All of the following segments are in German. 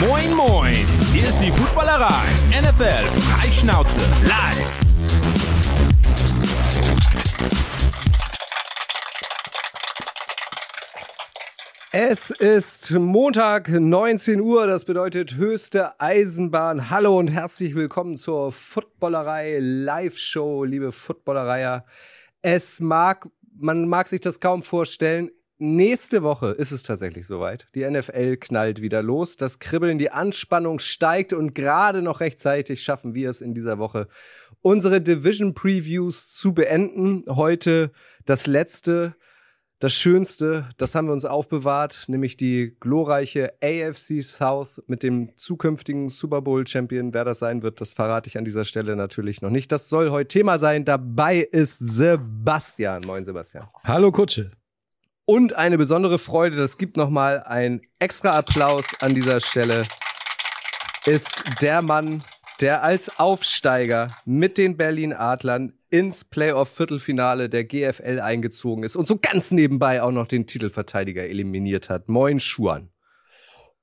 Moin, moin! Hier ist die Footballerei. NFL Freischnauze live. Es ist Montag, 19 Uhr, das bedeutet höchste Eisenbahn. Hallo und herzlich willkommen zur Footballerei Live-Show, liebe Footballereier. Es mag, man mag sich das kaum vorstellen, nächste Woche ist es tatsächlich soweit. Die NFL knallt wieder los, das Kribbeln, die Anspannung steigt und gerade noch rechtzeitig schaffen wir es in dieser Woche, unsere Division Previews zu beenden. Heute das letzte das Schönste, das haben wir uns aufbewahrt, nämlich die glorreiche AFC South mit dem zukünftigen Super Bowl Champion. Wer das sein wird, das verrate ich an dieser Stelle natürlich noch nicht. Das soll heute Thema sein. Dabei ist Sebastian. Moin, Sebastian. Hallo, Kutsche. Und eine besondere Freude, das gibt nochmal ein extra Applaus an dieser Stelle, ist der Mann, der als Aufsteiger mit den Berlin Adlern ins Playoff-Viertelfinale der GFL eingezogen ist und so ganz nebenbei auch noch den Titelverteidiger eliminiert hat. Moin, Schuan.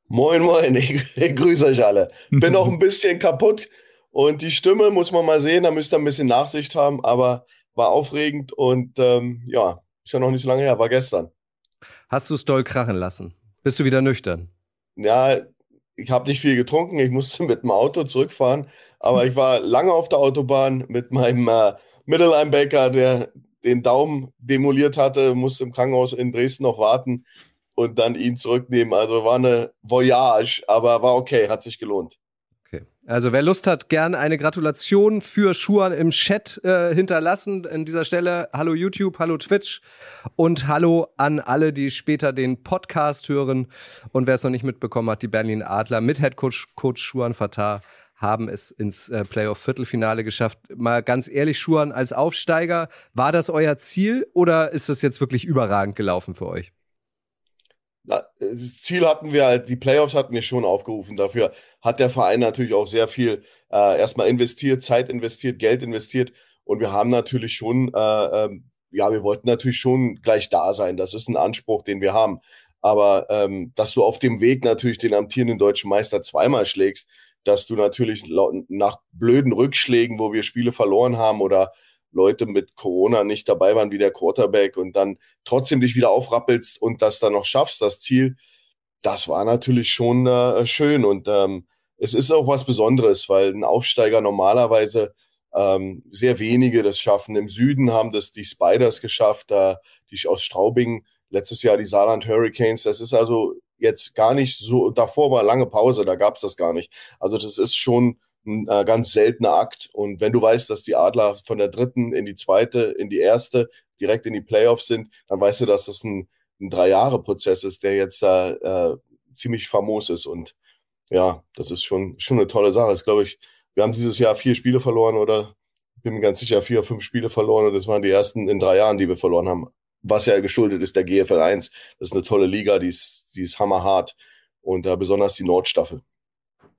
Moin, moin, ich, ich grüße euch alle. Bin noch ein bisschen kaputt und die Stimme muss man mal sehen, da müsst ihr ein bisschen Nachsicht haben, aber war aufregend und ähm, ja, ist ja noch nicht so lange her, war gestern. Hast du es doll krachen lassen? Bist du wieder nüchtern? Ja, ich habe nicht viel getrunken, ich musste mit dem Auto zurückfahren, aber ich war lange auf der Autobahn mit meinem äh, Mittellinebacker, der den Daumen demoliert hatte, musste im Krankenhaus in Dresden noch warten und dann ihn zurücknehmen. Also war eine Voyage, aber war okay, hat sich gelohnt. Okay. Also wer Lust hat, gern eine Gratulation für Schuan im Chat äh, hinterlassen. An dieser Stelle hallo YouTube, hallo Twitch und hallo an alle, die später den Podcast hören. Und wer es noch nicht mitbekommen hat, die Berlin Adler mit Headcoach Coach Schuan Fatah haben es ins äh, Playoff-Viertelfinale geschafft. Mal ganz ehrlich, Schuhan, als Aufsteiger, war das euer Ziel oder ist das jetzt wirklich überragend gelaufen für euch? Das Ziel hatten wir halt, die Playoffs hatten wir schon aufgerufen. Dafür hat der Verein natürlich auch sehr viel äh, erstmal investiert, Zeit investiert, Geld investiert. Und wir haben natürlich schon, äh, ähm, ja, wir wollten natürlich schon gleich da sein. Das ist ein Anspruch, den wir haben. Aber ähm, dass du auf dem Weg natürlich den amtierenden deutschen Meister zweimal schlägst, dass du natürlich nach blöden Rückschlägen, wo wir Spiele verloren haben oder Leute mit Corona nicht dabei waren wie der Quarterback und dann trotzdem dich wieder aufrappelst und das dann noch schaffst, das Ziel, das war natürlich schon äh, schön und ähm, es ist auch was Besonderes, weil ein Aufsteiger normalerweise ähm, sehr wenige das schaffen. Im Süden haben das die Spiders geschafft, äh, die aus Straubing, letztes Jahr die Saarland Hurricanes. Das ist also jetzt gar nicht so, davor war lange Pause, da gab es das gar nicht. Also das ist schon ein äh, ganz seltener Akt. Und wenn du weißt, dass die Adler von der dritten in die zweite, in die erste, direkt in die Playoffs sind, dann weißt du, dass das ein, ein Drei-Jahre-Prozess ist, der jetzt äh, äh, ziemlich famos ist. Und ja, das ist schon, schon eine tolle Sache. Das glaube ich, wir haben dieses Jahr vier Spiele verloren oder bin mir ganz sicher, vier, fünf Spiele verloren und das waren die ersten in drei Jahren, die wir verloren haben was ja geschuldet ist der GFL 1. Das ist eine tolle Liga, die ist, die ist hammerhart und äh, besonders die Nordstaffel.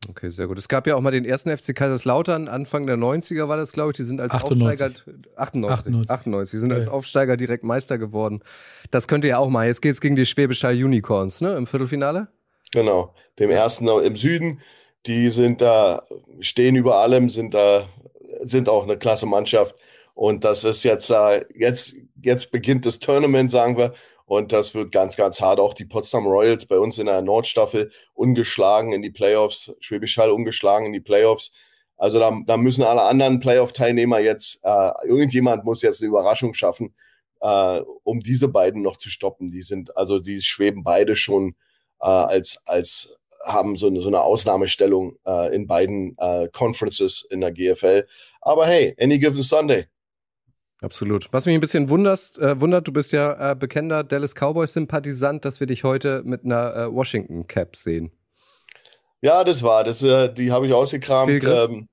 Okay, sehr gut. Es gab ja auch mal den ersten FC Kaiserslautern, Anfang der 90er war das, glaube ich. Die sind als 98. Aufsteiger. 98. 98. 98. Die sind ja. als Aufsteiger direkt Meister geworden. Das könnt ihr ja auch mal. Jetzt geht es gegen die Schwäbisch Hall Unicorns, ne? Im Viertelfinale? Genau. Dem ersten im Süden. Die sind da, stehen über allem, sind da, sind auch eine klasse Mannschaft. Und das ist jetzt, jetzt, jetzt beginnt das Tournament, sagen wir. Und das wird ganz, ganz hart. Auch die Potsdam Royals bei uns in der Nordstaffel ungeschlagen in die Playoffs, Schwäbisch Hall ungeschlagen in die Playoffs. Also da, da müssen alle anderen Playoff-Teilnehmer jetzt, äh, irgendjemand muss jetzt eine Überraschung schaffen, äh, um diese beiden noch zu stoppen. Die sind, also die schweben beide schon äh, als, als haben so eine, so eine Ausnahmestellung äh, in beiden äh, Conferences in der GFL. Aber hey, any given Sunday. Absolut. Was mich ein bisschen wunderst, äh, wundert, du bist ja äh, bekennender Dallas Cowboys-Sympathisant, dass wir dich heute mit einer äh, Washington-Cap sehen. Ja, das war, das, äh, die habe ich ausgekramt. Ähm,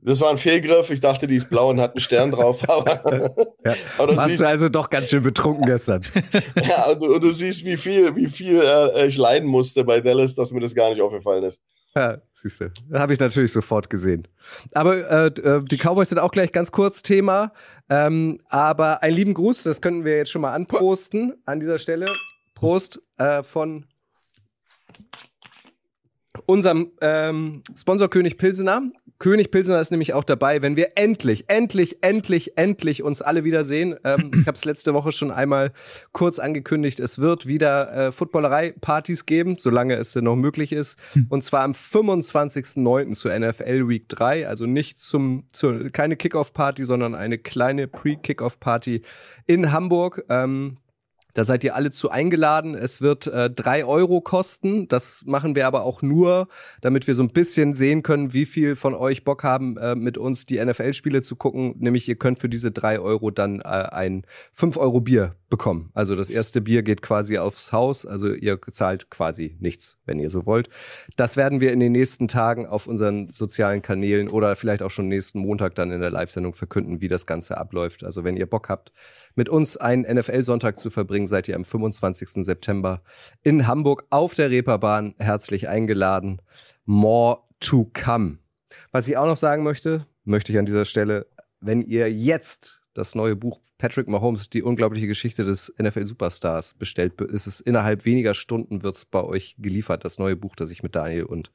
das war ein Fehlgriff. Ich dachte, die ist blau und hat einen Stern drauf. Aber, ja. aber Warst du also doch ganz schön betrunken gestern. ja, und, und, du siehst, wie viel, wie viel äh, ich leiden musste bei Dallas, dass mir das gar nicht aufgefallen ist. Ja, siehst du. Habe ich natürlich sofort gesehen. Aber äh, äh, die Cowboys sind auch gleich ganz kurz Thema. Ähm, aber einen lieben Gruß, das könnten wir jetzt schon mal anprosten an dieser Stelle. Prost äh, von unserem ähm, Sponsor König Pilsener. König Pilsener ist nämlich auch dabei, wenn wir endlich, endlich, endlich, endlich uns alle wiedersehen. Ähm, ich habe es letzte Woche schon einmal kurz angekündigt. Es wird wieder äh, Footballerei-Partys geben, solange es denn noch möglich ist. Hm. Und zwar am 25.09. zur NFL Week 3. Also nicht zum, zu, keine Kickoff-Party, sondern eine kleine Pre-Kickoff-Party in Hamburg. Ähm, da seid ihr alle zu eingeladen. Es wird äh, drei Euro kosten. Das machen wir aber auch nur, damit wir so ein bisschen sehen können, wie viel von euch Bock haben, äh, mit uns die NFL-Spiele zu gucken. Nämlich ihr könnt für diese drei Euro dann äh, ein fünf Euro Bier bekommen. Also das erste Bier geht quasi aufs Haus. Also ihr zahlt quasi nichts, wenn ihr so wollt. Das werden wir in den nächsten Tagen auf unseren sozialen Kanälen oder vielleicht auch schon nächsten Montag dann in der Live-Sendung verkünden, wie das Ganze abläuft. Also wenn ihr Bock habt, mit uns einen NFL-Sonntag zu verbringen, seid ihr am 25. September in Hamburg auf der Reeperbahn herzlich eingeladen. More to come. Was ich auch noch sagen möchte, möchte ich an dieser Stelle, wenn ihr jetzt das neue Buch Patrick Mahomes, die unglaubliche Geschichte des NFL-Superstars bestellt, ist es innerhalb weniger Stunden wird es bei euch geliefert, das neue Buch, das ich mit Daniel und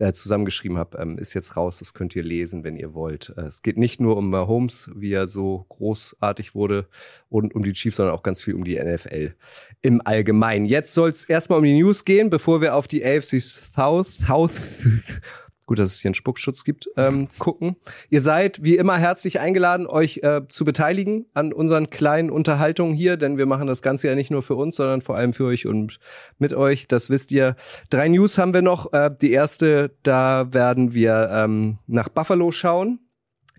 äh, zusammengeschrieben habe, ähm, ist jetzt raus. Das könnt ihr lesen, wenn ihr wollt. Äh, es geht nicht nur um Mahomes, wie er so großartig wurde und um die Chiefs, sondern auch ganz viel um die NFL im Allgemeinen. Jetzt soll es erstmal um die News gehen, bevor wir auf die AFC South, South gut, dass es hier einen Spuckschutz gibt, ähm, gucken. Ihr seid wie immer herzlich eingeladen, euch äh, zu beteiligen an unseren kleinen Unterhaltungen hier, denn wir machen das Ganze ja nicht nur für uns, sondern vor allem für euch und mit euch. Das wisst ihr. Drei News haben wir noch. Äh, die erste, da werden wir ähm, nach Buffalo schauen.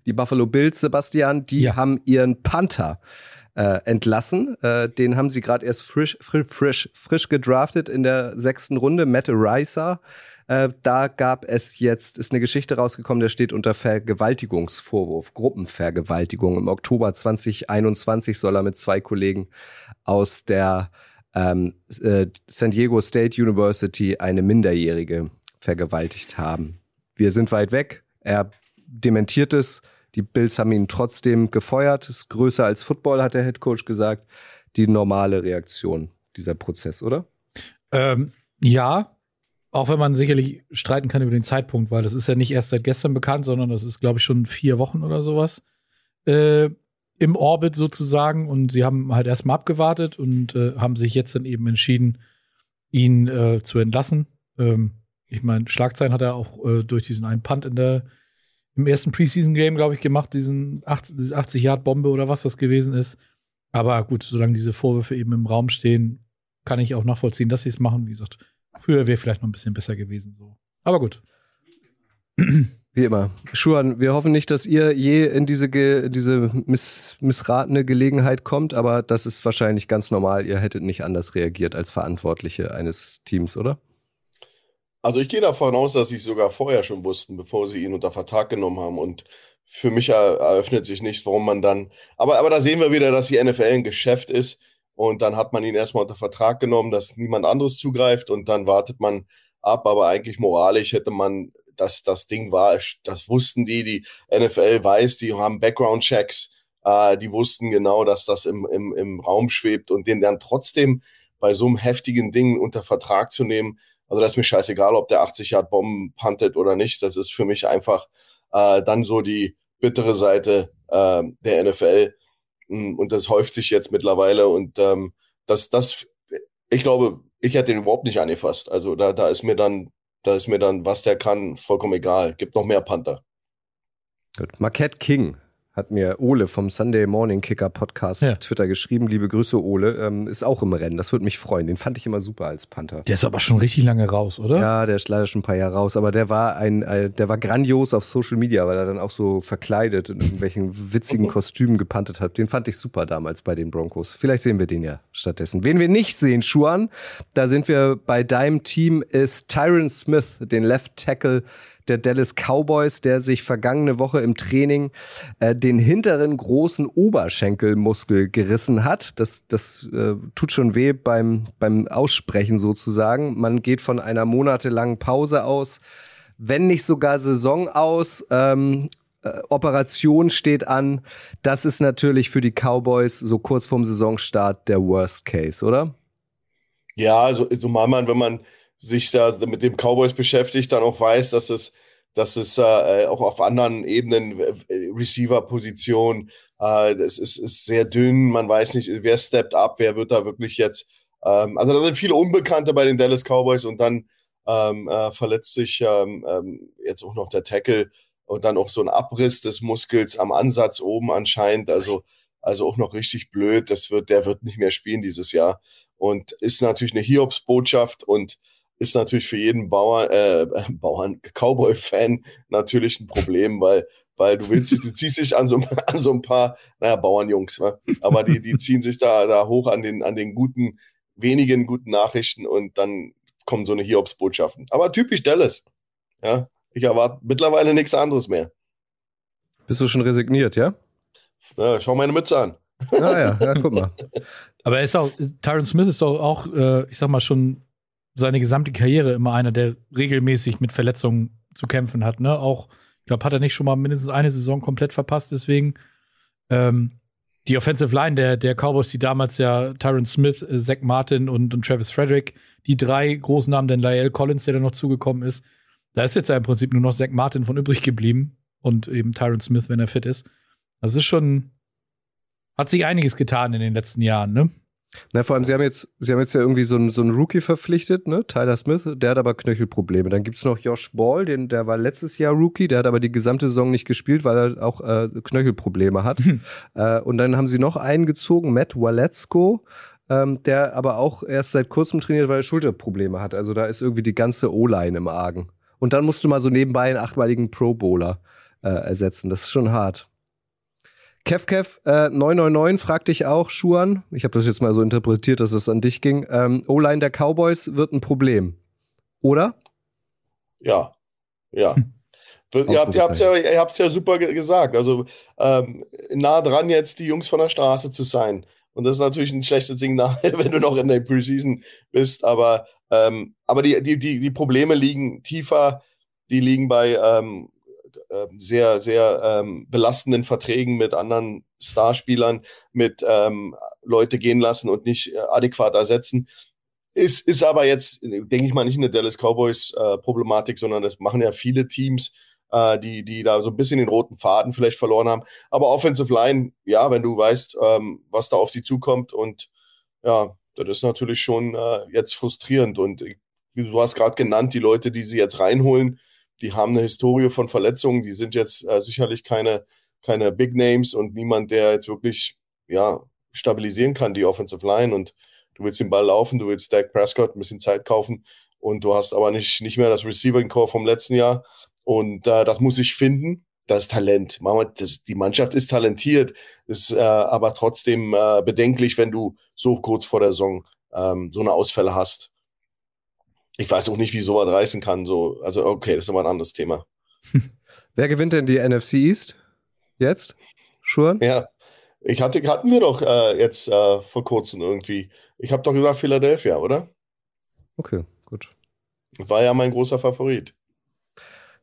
Die Buffalo Bills, Sebastian, die ja. haben ihren Panther. Äh, entlassen. Äh, den haben sie gerade erst frisch, frisch, frisch, frisch gedraftet in der sechsten Runde. Matt Ricer äh, da gab es jetzt, ist eine Geschichte rausgekommen, der steht unter Vergewaltigungsvorwurf, Gruppenvergewaltigung. Im Oktober 2021 soll er mit zwei Kollegen aus der ähm, äh, San Diego State University eine Minderjährige vergewaltigt haben. Wir sind weit weg. Er dementiert es. Die Bills haben ihn trotzdem gefeuert. Ist größer als Football, hat der Head Coach gesagt. Die normale Reaktion dieser Prozess, oder? Ähm, ja, auch wenn man sicherlich streiten kann über den Zeitpunkt, weil das ist ja nicht erst seit gestern bekannt, sondern das ist, glaube ich, schon vier Wochen oder sowas äh, im Orbit sozusagen. Und sie haben halt erstmal abgewartet und äh, haben sich jetzt dann eben entschieden, ihn äh, zu entlassen. Ähm, ich meine, Schlagzeilen hat er auch äh, durch diesen einen Punt in der im ersten Preseason-Game, glaube ich, gemacht, diesen 80, diese 80-Yard-Bombe oder was das gewesen ist. Aber gut, solange diese Vorwürfe eben im Raum stehen, kann ich auch nachvollziehen, dass sie es machen. Wie gesagt, Früher wäre vielleicht noch ein bisschen besser gewesen. So. Aber gut. Wie immer. Schuan, wir hoffen nicht, dass ihr je in diese, Ge diese miss missratene Gelegenheit kommt, aber das ist wahrscheinlich ganz normal. Ihr hättet nicht anders reagiert als Verantwortliche eines Teams, oder? Also ich gehe davon aus, dass sie es sogar vorher schon wussten, bevor sie ihn unter Vertrag genommen haben. Und für mich eröffnet sich nicht, warum man dann. Aber, aber da sehen wir wieder, dass die NFL ein Geschäft ist und dann hat man ihn erstmal unter Vertrag genommen, dass niemand anderes zugreift und dann wartet man ab. Aber eigentlich moralisch hätte man, dass das Ding war, das wussten die, die NFL weiß, die haben Background-Checks, äh, die wussten genau, dass das im, im, im Raum schwebt und den dann trotzdem bei so einem heftigen Ding unter Vertrag zu nehmen. Also das ist mir scheißegal, ob der 80 Yard Bomben puntet oder nicht. Das ist für mich einfach äh, dann so die bittere Seite äh, der NFL und das häuft sich jetzt mittlerweile und ähm, das, das, ich glaube, ich hätte den überhaupt nicht angefasst. Also da, da ist mir dann, da ist mir dann, was der kann, vollkommen egal. Gibt noch mehr Panther. Gut. Marquette King hat mir Ole vom Sunday Morning Kicker Podcast ja. auf Twitter geschrieben. Liebe Grüße, Ole. Ähm, ist auch im Rennen. Das würde mich freuen. Den fand ich immer super als Panther. Der ist aber schon richtig lange raus, oder? Ja, der ist leider schon ein paar Jahre raus. Aber der war ein, äh, der war grandios auf Social Media, weil er dann auch so verkleidet in irgendwelchen witzigen Kostümen gepantet hat. Den fand ich super damals bei den Broncos. Vielleicht sehen wir den ja stattdessen. Wen wir nicht sehen, Schuan, da sind wir bei deinem Team, ist Tyron Smith, den Left Tackle der Dallas Cowboys, der sich vergangene Woche im Training äh, den hinteren großen Oberschenkelmuskel gerissen hat. Das, das äh, tut schon weh beim, beim Aussprechen sozusagen. Man geht von einer monatelangen Pause aus, wenn nicht sogar Saison aus. Ähm, äh, Operation steht an. Das ist natürlich für die Cowboys so kurz vorm Saisonstart der Worst Case, oder? Ja, also, so mal man, wenn man sich da mit dem Cowboys beschäftigt, dann auch weiß, dass es, dass es äh, auch auf anderen Ebenen, äh, Receiver-Position, äh, es ist, ist sehr dünn, man weiß nicht, wer steppt ab, wer wird da wirklich jetzt. Ähm, also da sind viele Unbekannte bei den Dallas Cowboys und dann ähm, äh, verletzt sich ähm, ähm, jetzt auch noch der Tackle und dann auch so ein Abriss des Muskels am Ansatz oben anscheinend. Also, also auch noch richtig blöd. Das wird, der wird nicht mehr spielen dieses Jahr. Und ist natürlich eine Hiobs-Botschaft und ist natürlich für jeden Bauern, äh, Bauern, Cowboy-Fan natürlich ein Problem, weil, weil du willst, du ziehst dich an so, an so ein paar, naja, Bauernjungs, ne? aber die, die ziehen sich da, da hoch an den, an den guten, wenigen guten Nachrichten und dann kommen so eine Hiobs-Botschaften. Aber typisch Dallas. Ja, ich erwarte mittlerweile nichts anderes mehr. Bist du schon resigniert, ja? ja schau meine Mütze an. Ah ja, ja, guck mal. Aber er ist auch, Tyron Smith ist auch, auch äh, ich sag mal, schon seine gesamte Karriere immer einer, der regelmäßig mit Verletzungen zu kämpfen hat. Ne? Auch, ich glaube, hat er nicht schon mal mindestens eine Saison komplett verpasst, deswegen. Ähm, die Offensive Line der, der Cowboys, die damals ja Tyron Smith, äh, Zach Martin und, und Travis Frederick, die drei großen Namen, denn Lyle Collins, der da noch zugekommen ist, da ist jetzt ja im Prinzip nur noch Zach Martin von übrig geblieben und eben Tyron Smith, wenn er fit ist. Das ist schon, hat sich einiges getan in den letzten Jahren, ne? Na, vor allem, sie haben jetzt, sie haben jetzt ja irgendwie so einen, so einen Rookie verpflichtet, ne? Tyler Smith, der hat aber Knöchelprobleme. Dann gibt es noch Josh Ball, den, der war letztes Jahr Rookie, der hat aber die gesamte Saison nicht gespielt, weil er auch äh, Knöchelprobleme hat. Hm. Äh, und dann haben sie noch einen gezogen, Matt Waletsko, ähm, der aber auch erst seit kurzem trainiert, weil er Schulterprobleme hat. Also da ist irgendwie die ganze O-Line im Argen. Und dann musst du mal so nebenbei einen achtmaligen Pro Bowler äh, ersetzen. Das ist schon hart. KevKev äh, 999 fragt dich auch, Schuan. Ich habe das jetzt mal so interpretiert, dass es an dich ging. Ähm, O-Line der Cowboys wird ein Problem. Oder? Ja. Ja. ihr habt es ja, ihr habt's ja super gesagt. Also ähm, nah dran jetzt die Jungs von der Straße zu sein. Und das ist natürlich ein schlechtes Signal, wenn du noch in der Preseason bist. Aber, ähm, aber die, die, die, die Probleme liegen tiefer. Die liegen bei ähm, ähm, sehr, sehr ähm, belastenden Verträgen mit anderen Starspielern, mit ähm, Leute gehen lassen und nicht äh, adäquat ersetzen. Ist, ist aber jetzt, denke ich mal, nicht eine Dallas Cowboys-Problematik, äh, sondern das machen ja viele Teams, äh, die, die da so ein bisschen den roten Faden vielleicht verloren haben. Aber Offensive Line, ja, wenn du weißt, ähm, was da auf sie zukommt und ja, das ist natürlich schon äh, jetzt frustrierend. Und du hast gerade genannt, die Leute, die sie jetzt reinholen, die haben eine Historie von Verletzungen, die sind jetzt äh, sicherlich keine, keine Big Names und niemand, der jetzt wirklich ja, stabilisieren kann, die Offensive Line. Und du willst den Ball laufen, du willst Dak Prescott ein bisschen Zeit kaufen und du hast aber nicht, nicht mehr das Receiving Core vom letzten Jahr. Und äh, das muss ich finden. Das Talent. Das, die Mannschaft ist talentiert, ist äh, aber trotzdem äh, bedenklich, wenn du so kurz vor der Saison ähm, so eine Ausfälle hast ich weiß auch nicht, wie sowas reißen kann. So. Also, okay, das ist aber ein anderes Thema. Wer gewinnt denn die NFC East? Jetzt? Schuren? Ja, ich hatte, hatten wir doch äh, jetzt äh, vor kurzem irgendwie. Ich habe doch gesagt Philadelphia, oder? Okay, gut. War ja mein großer Favorit.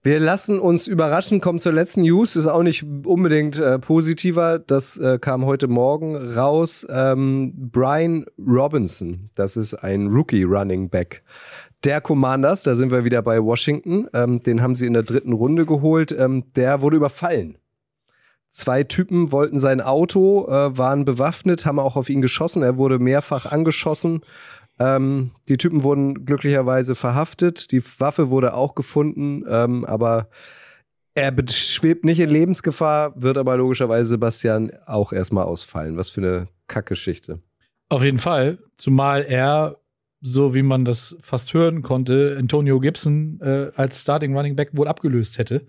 Wir lassen uns überraschen, kommen zur letzten News, ist auch nicht unbedingt äh, positiver. Das äh, kam heute Morgen raus. Ähm, Brian Robinson, das ist ein Rookie Running Back der Commanders, da sind wir wieder bei Washington, ähm, den haben sie in der dritten Runde geholt, ähm, der wurde überfallen. Zwei Typen wollten sein Auto, äh, waren bewaffnet, haben auch auf ihn geschossen. Er wurde mehrfach angeschossen. Ähm, die Typen wurden glücklicherweise verhaftet. Die Waffe wurde auch gefunden, ähm, aber er schwebt nicht in Lebensgefahr, wird aber logischerweise Sebastian auch erstmal ausfallen. Was für eine Kackgeschichte. Auf jeden Fall, zumal er so wie man das fast hören konnte, Antonio Gibson äh, als Starting Running Back wohl abgelöst hätte.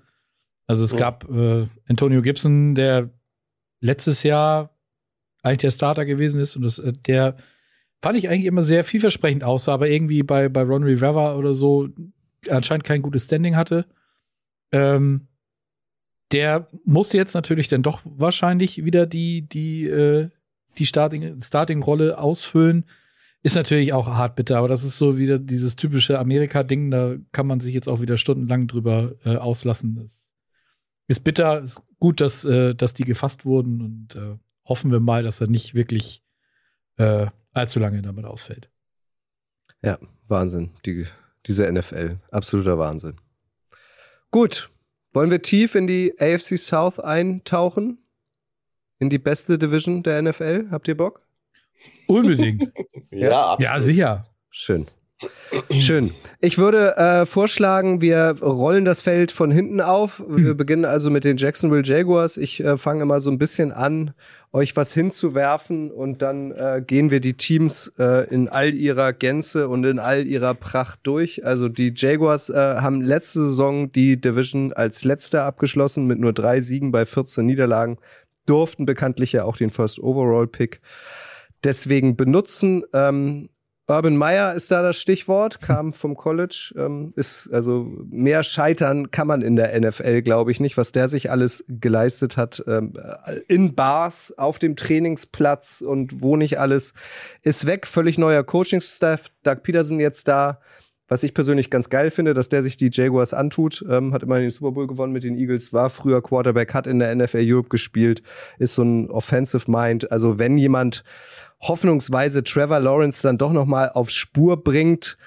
Also es oh. gab äh, Antonio Gibson, der letztes Jahr eigentlich der Starter gewesen ist und das, äh, der fand ich eigentlich immer sehr vielversprechend aussah, aber irgendwie bei, bei Ron Rivera oder so anscheinend kein gutes Standing hatte. Ähm, der musste jetzt natürlich dann doch wahrscheinlich wieder die, die, äh, die Starting-Rolle Starting ausfüllen. Ist natürlich auch hart bitter, aber das ist so wieder dieses typische Amerika-Ding, da kann man sich jetzt auch wieder stundenlang drüber äh, auslassen. Das ist bitter, ist gut, dass, äh, dass die gefasst wurden und äh, hoffen wir mal, dass er nicht wirklich äh, allzu lange damit ausfällt. Ja, Wahnsinn. Die diese NFL. Absoluter Wahnsinn. Gut, wollen wir tief in die AFC South eintauchen? In die beste Division der NFL? Habt ihr Bock? Unbedingt. ja, ja, sicher. Schön. Schön. Ich würde äh, vorschlagen, wir rollen das Feld von hinten auf. Wir beginnen also mit den Jacksonville Jaguars. Ich äh, fange immer so ein bisschen an, euch was hinzuwerfen und dann äh, gehen wir die Teams äh, in all ihrer Gänze und in all ihrer Pracht durch. Also die Jaguars äh, haben letzte Saison die Division als letzter abgeschlossen mit nur drei Siegen bei 14 Niederlagen, durften bekanntlich ja auch den First Overall Pick deswegen benutzen. Ähm, Urban Meyer ist da das Stichwort, kam vom College, ähm, ist also mehr scheitern kann man in der NFL, glaube ich nicht, was der sich alles geleistet hat ähm, in Bars, auf dem Trainingsplatz und wo nicht alles ist weg. Völlig neuer Coaching-Staff, Doug Peterson jetzt da. Was ich persönlich ganz geil finde, dass der sich die Jaguars antut, ähm, hat immer den Super Bowl gewonnen mit den Eagles, war früher Quarterback, hat in der NFL Europe gespielt, ist so ein Offensive Mind. Also wenn jemand hoffnungsweise Trevor Lawrence dann doch noch mal auf Spur bringt,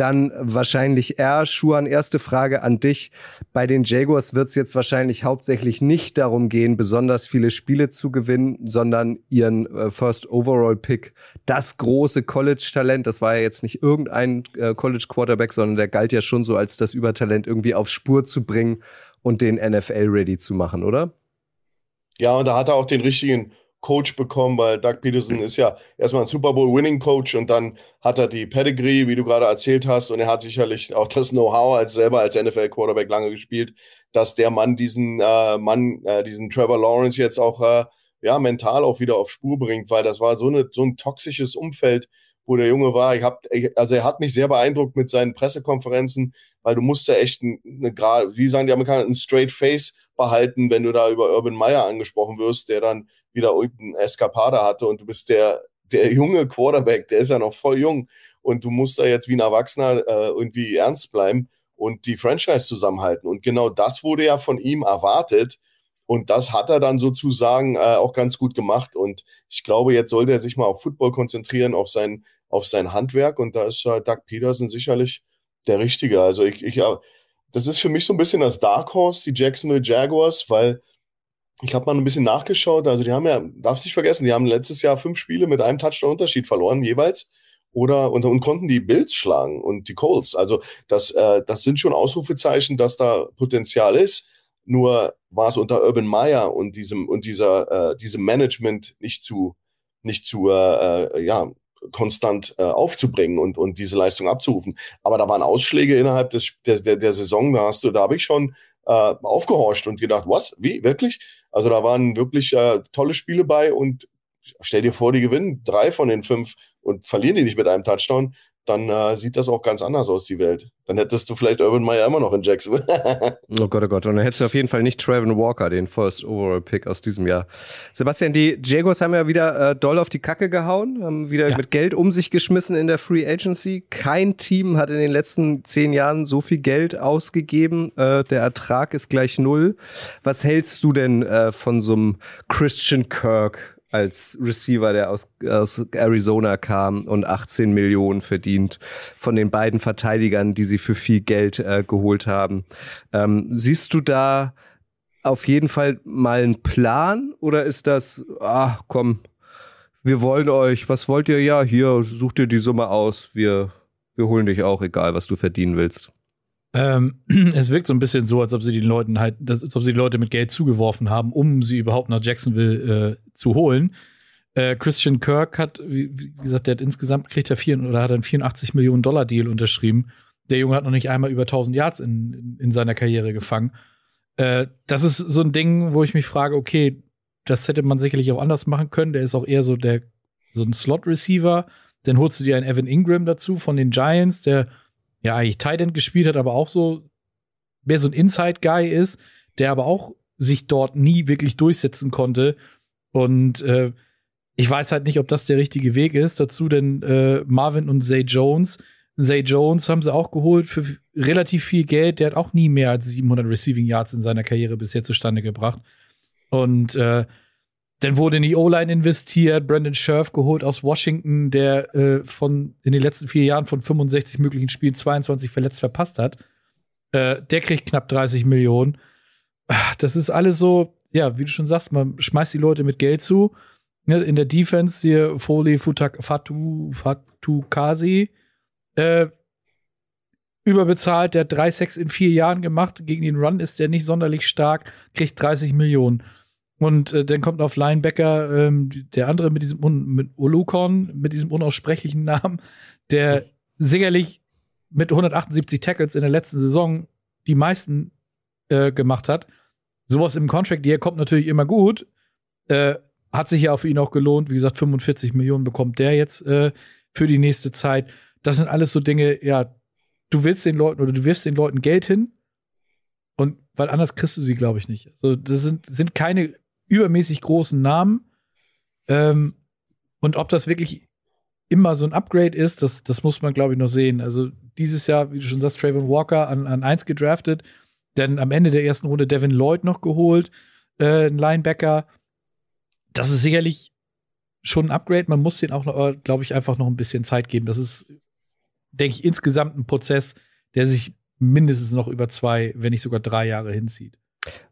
dann wahrscheinlich er. Schuan, erste Frage an dich. Bei den Jaguars wird es jetzt wahrscheinlich hauptsächlich nicht darum gehen, besonders viele Spiele zu gewinnen, sondern ihren äh, First Overall Pick, das große College-Talent, das war ja jetzt nicht irgendein äh, College-Quarterback, sondern der galt ja schon so als das Übertalent, irgendwie auf Spur zu bringen und den NFL-ready zu machen, oder? Ja, und da hat er auch den richtigen Coach bekommen, weil Doug Peterson ist ja erstmal ein Super Bowl Winning Coach und dann hat er die Pedigree, wie du gerade erzählt hast, und er hat sicherlich auch das Know-how als selber als NFL Quarterback lange gespielt, dass der Mann diesen äh, Mann, äh, diesen Trevor Lawrence jetzt auch äh, ja mental auch wieder auf Spur bringt, weil das war so eine so ein toxisches Umfeld, wo der Junge war. Ich hab, also er hat mich sehr beeindruckt mit seinen Pressekonferenzen, weil du musst da echt eine gerade, wie sagen die Amerikaner, ein straight Face behalten, wenn du da über Urban Meyer angesprochen wirst, der dann wieder irgendeinen Eskapade hatte und du bist der, der junge Quarterback, der ist ja noch voll jung und du musst da jetzt wie ein Erwachsener äh, irgendwie ernst bleiben und die Franchise zusammenhalten. Und genau das wurde ja von ihm erwartet. Und das hat er dann sozusagen äh, auch ganz gut gemacht. Und ich glaube, jetzt sollte er sich mal auf Football konzentrieren, auf sein, auf sein Handwerk. Und da ist äh, Doug Peterson sicherlich der Richtige. Also ich, ich, das ist für mich so ein bisschen das Dark Horse, die Jacksonville Jaguars, weil ich habe mal ein bisschen nachgeschaut. Also, die haben ja, darfst nicht vergessen, die haben letztes Jahr fünf Spiele mit einem Touchdown-Unterschied verloren, jeweils. Oder und, und, konnten die Bills schlagen und die Colts. Also, das, äh, das sind schon Ausrufezeichen, dass da Potenzial ist. Nur war es unter Urban Meyer und diesem, und dieser, äh, diesem Management nicht zu, nicht zu, äh, äh ja, konstant äh, aufzubringen und, und diese Leistung abzurufen. Aber da waren Ausschläge innerhalb des, der, der, der Saison, da hast du, da habe ich schon äh, aufgehorcht und gedacht, was? Wie? Wirklich? Also da waren wirklich äh, tolle Spiele bei und stell dir vor, die gewinnen drei von den fünf und verlieren die nicht mit einem Touchdown dann äh, sieht das auch ganz anders aus, die Welt. Dann hättest du vielleicht Urban Meyer immer noch in Jacksonville. oh Gott, oh Gott. Und dann hättest du auf jeden Fall nicht Trevin Walker, den First Overall Pick aus diesem Jahr. Sebastian, die Jagos haben ja wieder äh, doll auf die Kacke gehauen, haben wieder ja. mit Geld um sich geschmissen in der Free Agency. Kein Team hat in den letzten zehn Jahren so viel Geld ausgegeben. Äh, der Ertrag ist gleich null. Was hältst du denn äh, von so einem Christian Kirk? Als Receiver, der aus, aus Arizona kam und 18 Millionen verdient von den beiden Verteidigern, die sie für viel Geld äh, geholt haben. Ähm, siehst du da auf jeden Fall mal einen Plan oder ist das, ah, komm, wir wollen euch, was wollt ihr? Ja, hier, sucht ihr die Summe aus, wir, wir holen dich auch, egal was du verdienen willst. Ähm, es wirkt so ein bisschen so, als ob sie den Leuten halt, als ob sie die Leute mit Geld zugeworfen haben, um sie überhaupt nach Jacksonville äh, zu holen. Äh, Christian Kirk hat, wie, wie, gesagt, der hat insgesamt kriegt er vier oder hat einen 84 Millionen Dollar Deal unterschrieben. Der Junge hat noch nicht einmal über 1000 Yards in, in, in seiner Karriere gefangen. Äh, das ist so ein Ding, wo ich mich frage, okay, das hätte man sicherlich auch anders machen können. Der ist auch eher so der so ein Slot Receiver. Dann holst du dir einen Evan Ingram dazu von den Giants, der ja eigentlich Tight gespielt hat, aber auch so, wer so ein Inside-Guy ist, der aber auch sich dort nie wirklich durchsetzen konnte. Und äh, ich weiß halt nicht, ob das der richtige Weg ist. Dazu denn äh, Marvin und Zay Jones. Zay Jones haben sie auch geholt für relativ viel Geld. Der hat auch nie mehr als 700 Receiving Yards in seiner Karriere bisher zustande gebracht. Und äh, dann wurde in die O-Line investiert, Brandon Scherf geholt aus Washington, der äh, von in den letzten vier Jahren von 65 möglichen Spielen 22 verletzt verpasst hat. Äh, der kriegt knapp 30 Millionen. Das ist alles so, ja, wie du schon sagst, man schmeißt die Leute mit Geld zu. Ne, in der Defense hier Foley Futak, Fatu, Fatukasi, äh, überbezahlt, der hat drei Sacks in vier Jahren gemacht. Gegen den Run ist der nicht sonderlich stark, kriegt 30 Millionen. Und äh, dann kommt auf Linebacker ähm, der andere mit diesem mit Olukon, mit diesem unaussprechlichen Namen, der sicherlich mit 178 Tackles in der letzten Saison die meisten äh, gemacht hat. Sowas im Contract Year kommt natürlich immer gut. Äh, hat sich ja für ihn auch gelohnt. Wie gesagt, 45 Millionen bekommt der jetzt äh, für die nächste Zeit. Das sind alles so Dinge, ja, du willst den Leuten oder du wirfst den Leuten Geld hin und weil anders kriegst du sie, glaube ich, nicht. Also, das sind, sind keine übermäßig großen Namen. Ähm, und ob das wirklich immer so ein Upgrade ist, das, das muss man, glaube ich, noch sehen. Also dieses Jahr, wie du schon sagst, Trayvon Walker an, an 1 gedraftet, dann am Ende der ersten Runde Devin Lloyd noch geholt, äh, ein Linebacker. Das ist sicherlich schon ein Upgrade. Man muss den auch, glaube ich, einfach noch ein bisschen Zeit geben. Das ist, denke ich, insgesamt ein Prozess, der sich mindestens noch über zwei, wenn nicht sogar drei Jahre hinzieht.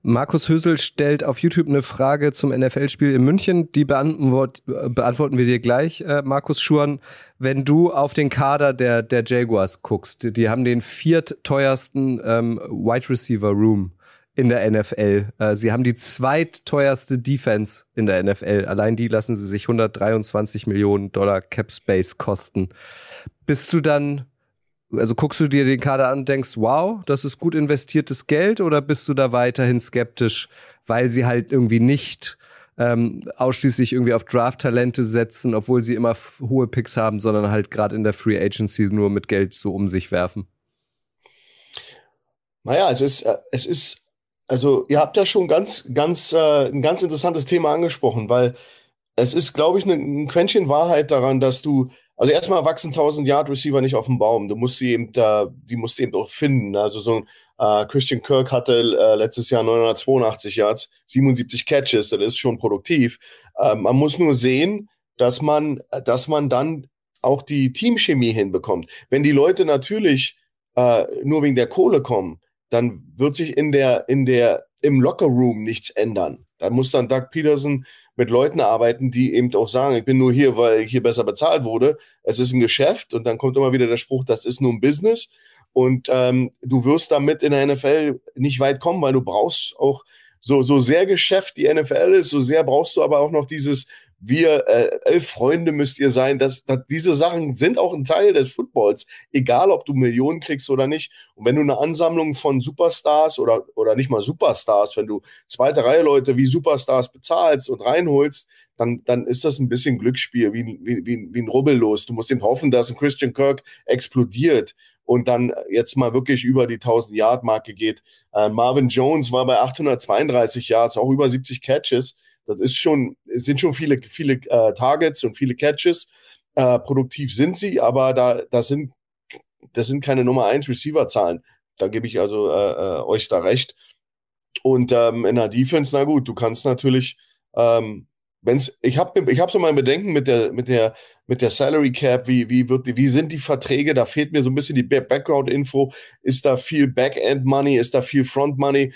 Markus Hösel stellt auf YouTube eine Frage zum NFL-Spiel in München. Die beantwort, beantworten wir dir gleich, äh, Markus Schuren. Wenn du auf den Kader der, der Jaguars guckst, die haben den viertteuersten ähm, Wide Receiver Room in der NFL. Äh, sie haben die zweitteuerste Defense in der NFL. Allein die lassen sie sich 123 Millionen Dollar Cap Space kosten. Bist du dann also guckst du dir den Kader an und denkst, wow, das ist gut investiertes Geld oder bist du da weiterhin skeptisch, weil sie halt irgendwie nicht ähm, ausschließlich irgendwie auf Draft-Talente setzen, obwohl sie immer hohe Picks haben, sondern halt gerade in der Free Agency nur mit Geld so um sich werfen? Naja, es ist, äh, es ist, also ihr habt ja schon ganz, ganz, äh, ein ganz interessantes Thema angesprochen, weil es ist, glaube ich, ein Quäntchen Wahrheit daran, dass du also erstmal wachsen 1000 Yard Receiver nicht auf dem Baum. Du musst sie eben da, die musst du eben auch finden. Also so ein äh, Christian Kirk hatte äh, letztes Jahr 982 Yards, 77 Catches. Das ist schon produktiv. Äh, man muss nur sehen, dass man, dass man dann auch die Teamchemie hinbekommt. Wenn die Leute natürlich äh, nur wegen der Kohle kommen, dann wird sich in der, in der, im Locker Room nichts ändern. Da muss dann Doug Peterson mit Leuten arbeiten, die eben auch sagen, ich bin nur hier, weil ich hier besser bezahlt wurde. Es ist ein Geschäft und dann kommt immer wieder der Spruch, das ist nur ein Business. Und ähm, du wirst damit in der NFL nicht weit kommen, weil du brauchst auch so, so sehr Geschäft die NFL ist, so sehr brauchst du aber auch noch dieses wir äh, elf Freunde müsst ihr sein. Das, das, diese Sachen sind auch ein Teil des Footballs, egal ob du Millionen kriegst oder nicht. Und wenn du eine Ansammlung von Superstars oder, oder nicht mal Superstars, wenn du zweite Reihe Leute wie Superstars bezahlst und reinholst, dann, dann ist das ein bisschen Glücksspiel, wie, wie, wie, wie ein Rubbellos. Du musst eben hoffen, dass ein Christian Kirk explodiert und dann jetzt mal wirklich über die 1000-Yard-Marke geht. Äh, Marvin Jones war bei 832 Yards, auch über 70 Catches. Das ist schon, sind schon viele, viele äh, Targets und viele Catches. Äh, produktiv sind sie, aber da, das sind, das sind keine Nummer 1 Receiver-Zahlen. Da gebe ich also äh, äh, euch da recht. Und ähm, in der Defense, na gut, du kannst natürlich ähm, wenn's, ich habe ich hab so mein Bedenken mit der, mit der, mit der Salary Cap, wie, wie, wird, wie sind die Verträge? Da fehlt mir so ein bisschen die Background-Info. Ist da viel Backend-Money? Ist da viel Front-Money?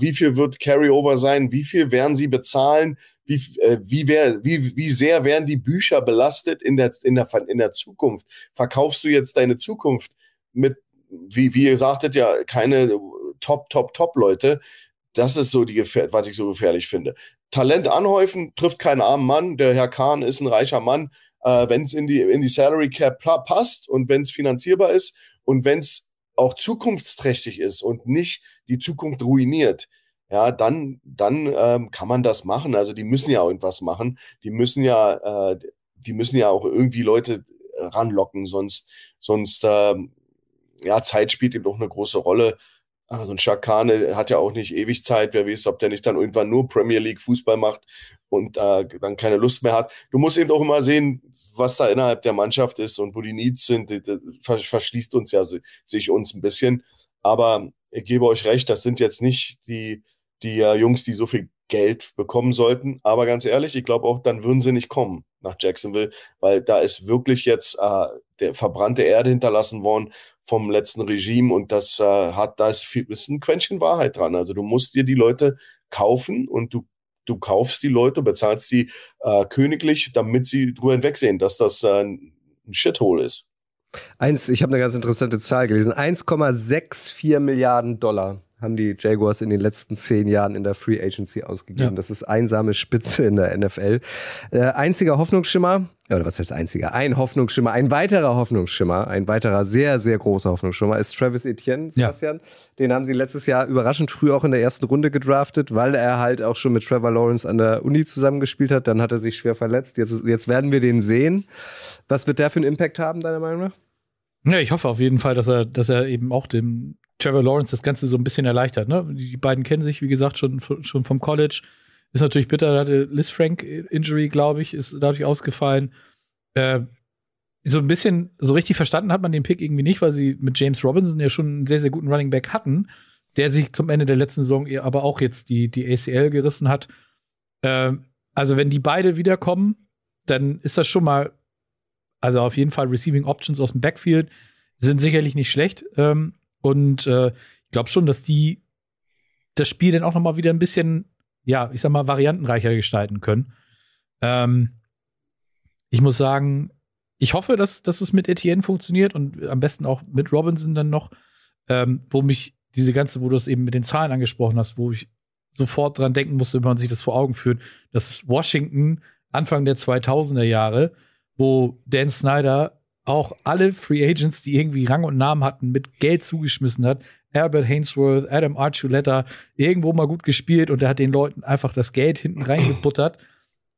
Wie viel wird Carryover sein? Wie viel werden sie bezahlen? Wie, äh, wie, wär, wie, wie sehr werden die Bücher belastet in der, in, der, in der Zukunft? Verkaufst du jetzt deine Zukunft mit, wie, wie ihr sagtet, ja, keine Top, Top, Top-Leute? Das ist so die was ich so gefährlich finde. Talent anhäufen trifft keinen armen Mann. Der Herr Kahn ist ein reicher Mann. Äh, wenn es in die, in die Salary Cap passt und wenn es finanzierbar ist und wenn es auch zukunftsträchtig ist und nicht die Zukunft ruiniert, ja, dann, dann ähm, kann man das machen. Also die müssen ja irgendwas machen. Die müssen ja, äh, die müssen ja auch irgendwie Leute ranlocken, sonst, sonst ähm, ja, Zeit spielt eben auch eine große Rolle. Also ein Schakane hat ja auch nicht ewig Zeit. Wer weiß, ob der nicht dann irgendwann nur Premier League Fußball macht und äh, dann keine Lust mehr hat. Du musst eben auch immer sehen, was da innerhalb der Mannschaft ist und wo die Needs sind. Das verschließt uns ja sich uns ein bisschen. Aber ich gebe euch recht, das sind jetzt nicht die, die uh, Jungs, die so viel Geld bekommen sollten. Aber ganz ehrlich, ich glaube auch, dann würden sie nicht kommen nach Jacksonville, weil da ist wirklich jetzt äh, der verbrannte Erde hinterlassen worden vom letzten Regime und das äh, hat, da ist, ein Quäntchen Wahrheit dran. Also du musst dir die Leute kaufen und du, du kaufst die Leute, bezahlst sie äh, königlich, damit sie drüber hinwegsehen, dass das äh, ein Shithole ist. Eins, ich habe eine ganz interessante Zahl gelesen. 1,64 Milliarden Dollar haben die Jaguars in den letzten zehn Jahren in der Free Agency ausgegeben. Ja. Das ist einsame Spitze in der NFL. Äh, einziger Hoffnungsschimmer, oder was heißt einziger? Ein Hoffnungsschimmer, ein weiterer Hoffnungsschimmer, ein weiterer sehr, sehr großer Hoffnungsschimmer ist Travis Etienne, Sebastian. Ja. Den haben sie letztes Jahr überraschend früh auch in der ersten Runde gedraftet, weil er halt auch schon mit Trevor Lawrence an der Uni zusammengespielt hat. Dann hat er sich schwer verletzt. Jetzt, jetzt werden wir den sehen. Was wird der für einen Impact haben, deiner Meinung nach? Ja, ich hoffe auf jeden Fall, dass er, dass er eben auch dem Trevor Lawrence das Ganze so ein bisschen erleichtert. Ne? Die beiden kennen sich, wie gesagt, schon, schon vom College. Ist natürlich bitter, da hatte Liz Frank Injury, glaube ich, ist dadurch ausgefallen. Äh, so ein bisschen, so richtig verstanden hat man den Pick irgendwie nicht, weil sie mit James Robinson ja schon einen sehr, sehr guten Running Back hatten, der sich zum Ende der letzten Saison aber auch jetzt die, die ACL gerissen hat. Äh, also, wenn die beide wiederkommen, dann ist das schon mal also auf jeden Fall Receiving Options aus dem Backfield sind sicherlich nicht schlecht. Ähm, und äh, ich glaube schon, dass die das Spiel dann auch noch mal wieder ein bisschen, ja, ich sag mal, variantenreicher gestalten können. Ähm, ich muss sagen, ich hoffe, dass, dass es mit Etienne funktioniert und am besten auch mit Robinson dann noch, ähm, wo mich diese ganze, wo du es eben mit den Zahlen angesprochen hast, wo ich sofort dran denken musste, wenn man sich das vor Augen führt, dass Washington Anfang der 2000er Jahre wo Dan Snyder auch alle Free Agents, die irgendwie Rang und Namen hatten, mit Geld zugeschmissen hat. Herbert Hainsworth, Adam Archuleta, irgendwo mal gut gespielt und er hat den Leuten einfach das Geld hinten reingebuttert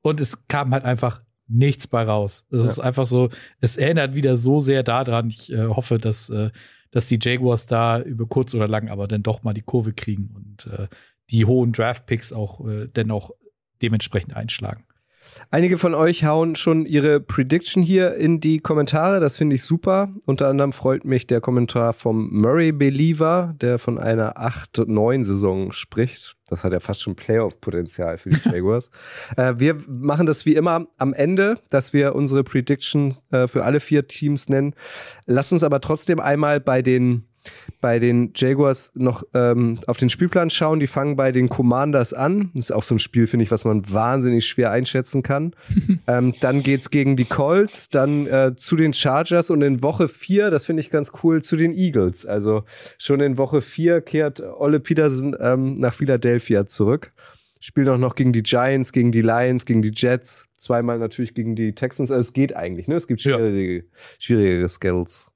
und es kam halt einfach nichts bei raus. Es ja. ist einfach so, es erinnert wieder so sehr daran. Ich äh, hoffe, dass, äh, dass die Jaguars da über kurz oder lang aber dann doch mal die Kurve kriegen und äh, die hohen Draft-Picks auch äh, dann auch dementsprechend einschlagen. Einige von euch hauen schon ihre Prediction hier in die Kommentare. Das finde ich super. Unter anderem freut mich der Kommentar vom Murray Believer, der von einer 8-9-Saison spricht. Das hat ja fast schon Playoff-Potenzial für die Jaguars. äh, wir machen das wie immer am Ende, dass wir unsere Prediction äh, für alle vier Teams nennen. Lasst uns aber trotzdem einmal bei den bei den Jaguars noch ähm, auf den Spielplan schauen. Die fangen bei den Commanders an. Das ist auch so ein Spiel, finde ich, was man wahnsinnig schwer einschätzen kann. ähm, dann geht's gegen die Colts, dann äh, zu den Chargers und in Woche vier, das finde ich ganz cool, zu den Eagles. Also schon in Woche vier kehrt Olle Peterson ähm, nach Philadelphia zurück. Spielt auch noch gegen die Giants, gegen die Lions, gegen die Jets, zweimal natürlich gegen die Texans. Also es geht eigentlich, ne? Es gibt schwierige, ja. schwierigere Skills.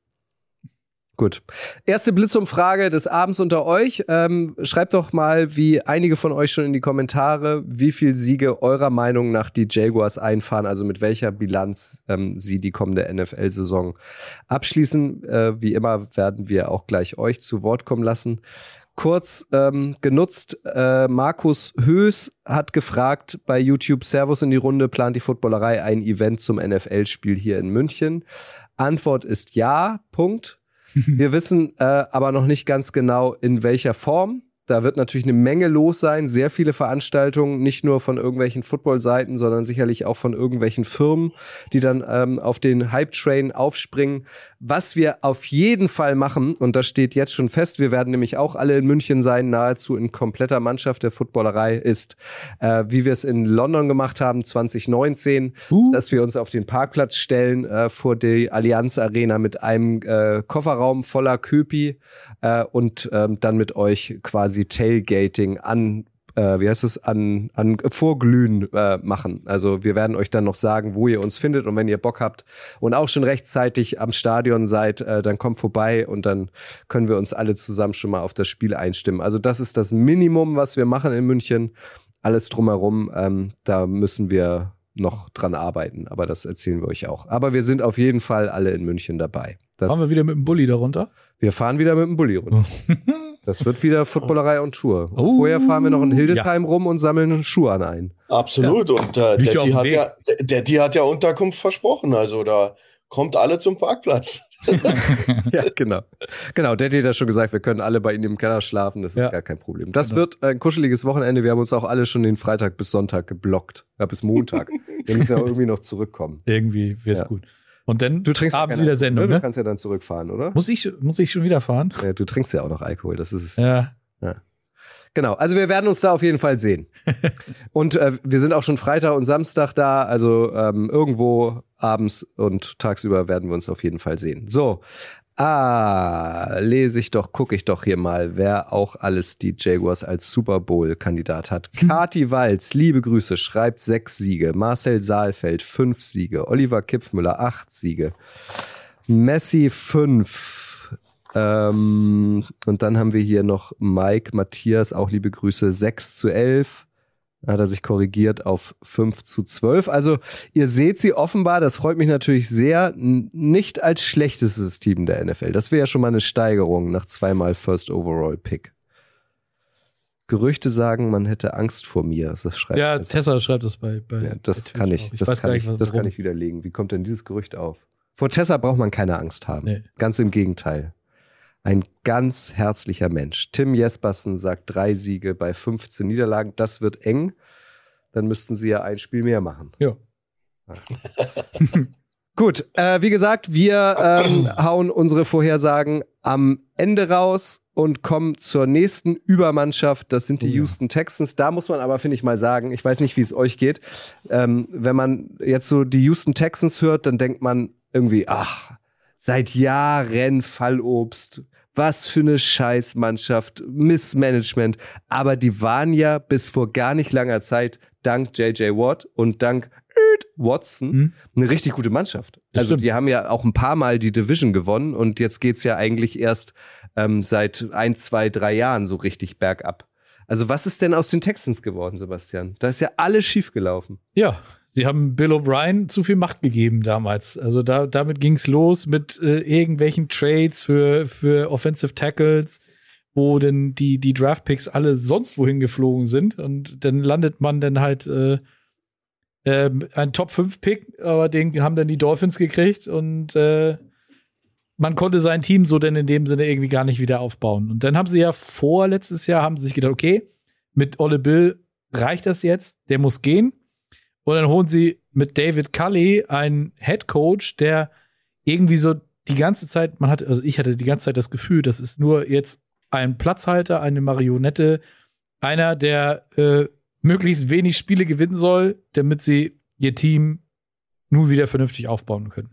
Gut. Erste Blitzumfrage des Abends unter euch. Ähm, schreibt doch mal, wie einige von euch schon in die Kommentare, wie viel Siege eurer Meinung nach die Jaguars einfahren, also mit welcher Bilanz ähm, sie die kommende NFL-Saison abschließen. Äh, wie immer werden wir auch gleich euch zu Wort kommen lassen. Kurz ähm, genutzt, äh, Markus Höß hat gefragt bei YouTube Servus in die Runde, plant die Footballerei ein Event zum NFL-Spiel hier in München? Antwort ist ja, Punkt. Wir wissen äh, aber noch nicht ganz genau, in welcher Form. Da wird natürlich eine Menge los sein, sehr viele Veranstaltungen, nicht nur von irgendwelchen Football-Seiten, sondern sicherlich auch von irgendwelchen Firmen, die dann ähm, auf den Hype-Train aufspringen. Was wir auf jeden Fall machen, und das steht jetzt schon fest, wir werden nämlich auch alle in München sein, nahezu in kompletter Mannschaft der Footballerei, ist, äh, wie wir es in London gemacht haben, 2019, uh. dass wir uns auf den Parkplatz stellen äh, vor die Allianz Arena mit einem äh, Kofferraum voller Köpi äh, und ähm, dann mit euch quasi Tailgating an äh, wie heißt es, an, an Vorglühen äh, machen. Also wir werden euch dann noch sagen, wo ihr uns findet und wenn ihr Bock habt und auch schon rechtzeitig am Stadion seid, äh, dann kommt vorbei und dann können wir uns alle zusammen schon mal auf das Spiel einstimmen. Also das ist das Minimum, was wir machen in München. Alles drumherum, ähm, da müssen wir noch dran arbeiten, aber das erzählen wir euch auch. Aber wir sind auf jeden Fall alle in München dabei. Das Fahren wir wieder mit dem Bulli darunter? Wir fahren wieder mit dem Bulli runter. Das wird wieder Footballerei on Tour. Oh. Vorher fahren wir noch in Hildesheim ja. rum und sammeln Schuhe an ein. Absolut. Ja. Und äh, Daddy, hat ja, Daddy hat ja Unterkunft versprochen. Also da kommt alle zum Parkplatz. ja, genau. Genau, der hat ja schon gesagt, wir können alle bei Ihnen im Keller schlafen, das ist ja. gar kein Problem. Das genau. wird ein kuscheliges Wochenende. Wir haben uns auch alle schon den Freitag bis Sonntag geblockt. Ja, bis Montag. wir müssen ja irgendwie noch zurückkommen. Irgendwie wäre es ja. gut. Und dann du trinkst abends wieder Sendung, ne? Du kannst ja dann zurückfahren, oder? Muss ich, muss ich schon wieder fahren? Ja, du trinkst ja auch noch Alkohol, das ist es. Ja. ja. Genau, also wir werden uns da auf jeden Fall sehen. und äh, wir sind auch schon Freitag und Samstag da, also ähm, irgendwo abends und tagsüber werden wir uns auf jeden Fall sehen. So, Ah, lese ich doch, gucke ich doch hier mal, wer auch alles die Jaguars als Super Bowl-Kandidat hat. Hm. Kati Walz, liebe Grüße, schreibt sechs Siege. Marcel Saalfeld, fünf Siege. Oliver Kipfmüller, acht Siege. Messi, fünf. Ähm, und dann haben wir hier noch Mike, Matthias, auch liebe Grüße, sechs zu elf hat er sich korrigiert auf 5 zu 12. Also ihr seht sie offenbar, das freut mich natürlich sehr, nicht als schlechtestes Team der NFL. Das wäre ja schon mal eine Steigerung nach zweimal First Overall Pick. Gerüchte sagen, man hätte Angst vor mir. Das schreibt ja, das. Tessa schreibt das bei. bei ja, das bei kann ich, das, kann, ich, nicht, das kann ich widerlegen. Wie kommt denn dieses Gerücht auf? Vor Tessa braucht man keine Angst haben. Nee. Ganz im Gegenteil. Ein ganz herzlicher Mensch. Tim Jespersen sagt drei Siege bei 15 Niederlagen. Das wird eng. Dann müssten sie ja ein Spiel mehr machen. Ja. Gut, äh, wie gesagt, wir ähm, hauen unsere Vorhersagen am Ende raus und kommen zur nächsten Übermannschaft. Das sind die oh, Houston Texans. Da muss man aber, finde ich, mal sagen, ich weiß nicht, wie es euch geht. Ähm, wenn man jetzt so die Houston Texans hört, dann denkt man irgendwie, ach, seit Jahren Fallobst. Was für eine Scheißmannschaft, Missmanagement. Aber die waren ja bis vor gar nicht langer Zeit dank JJ Watt und dank Watson hm. eine richtig gute Mannschaft. Das also stimmt. die haben ja auch ein paar Mal die Division gewonnen und jetzt geht's ja eigentlich erst ähm, seit ein, zwei, drei Jahren so richtig bergab. Also was ist denn aus den Texans geworden, Sebastian? Da ist ja alles schiefgelaufen. Ja, Sie haben Bill O'Brien zu viel Macht gegeben damals. Also da, damit ging es los mit äh, irgendwelchen Trades für, für Offensive Tackles, wo denn die, die Draft-Picks alle sonst wohin geflogen sind. Und dann landet man dann halt äh, äh, ein Top-5-Pick, aber den haben dann die Dolphins gekriegt und äh, man konnte sein Team so denn in dem Sinne irgendwie gar nicht wieder aufbauen. Und dann haben sie ja vor letztes Jahr haben sie sich gedacht, okay, mit Olle Bill reicht das jetzt, der muss gehen. Und dann holen sie mit David Cully einen Head Coach, der irgendwie so die ganze Zeit, man hatte, also ich hatte die ganze Zeit das Gefühl, das ist nur jetzt ein Platzhalter, eine Marionette, einer, der äh, möglichst wenig Spiele gewinnen soll, damit sie ihr Team nun wieder vernünftig aufbauen können.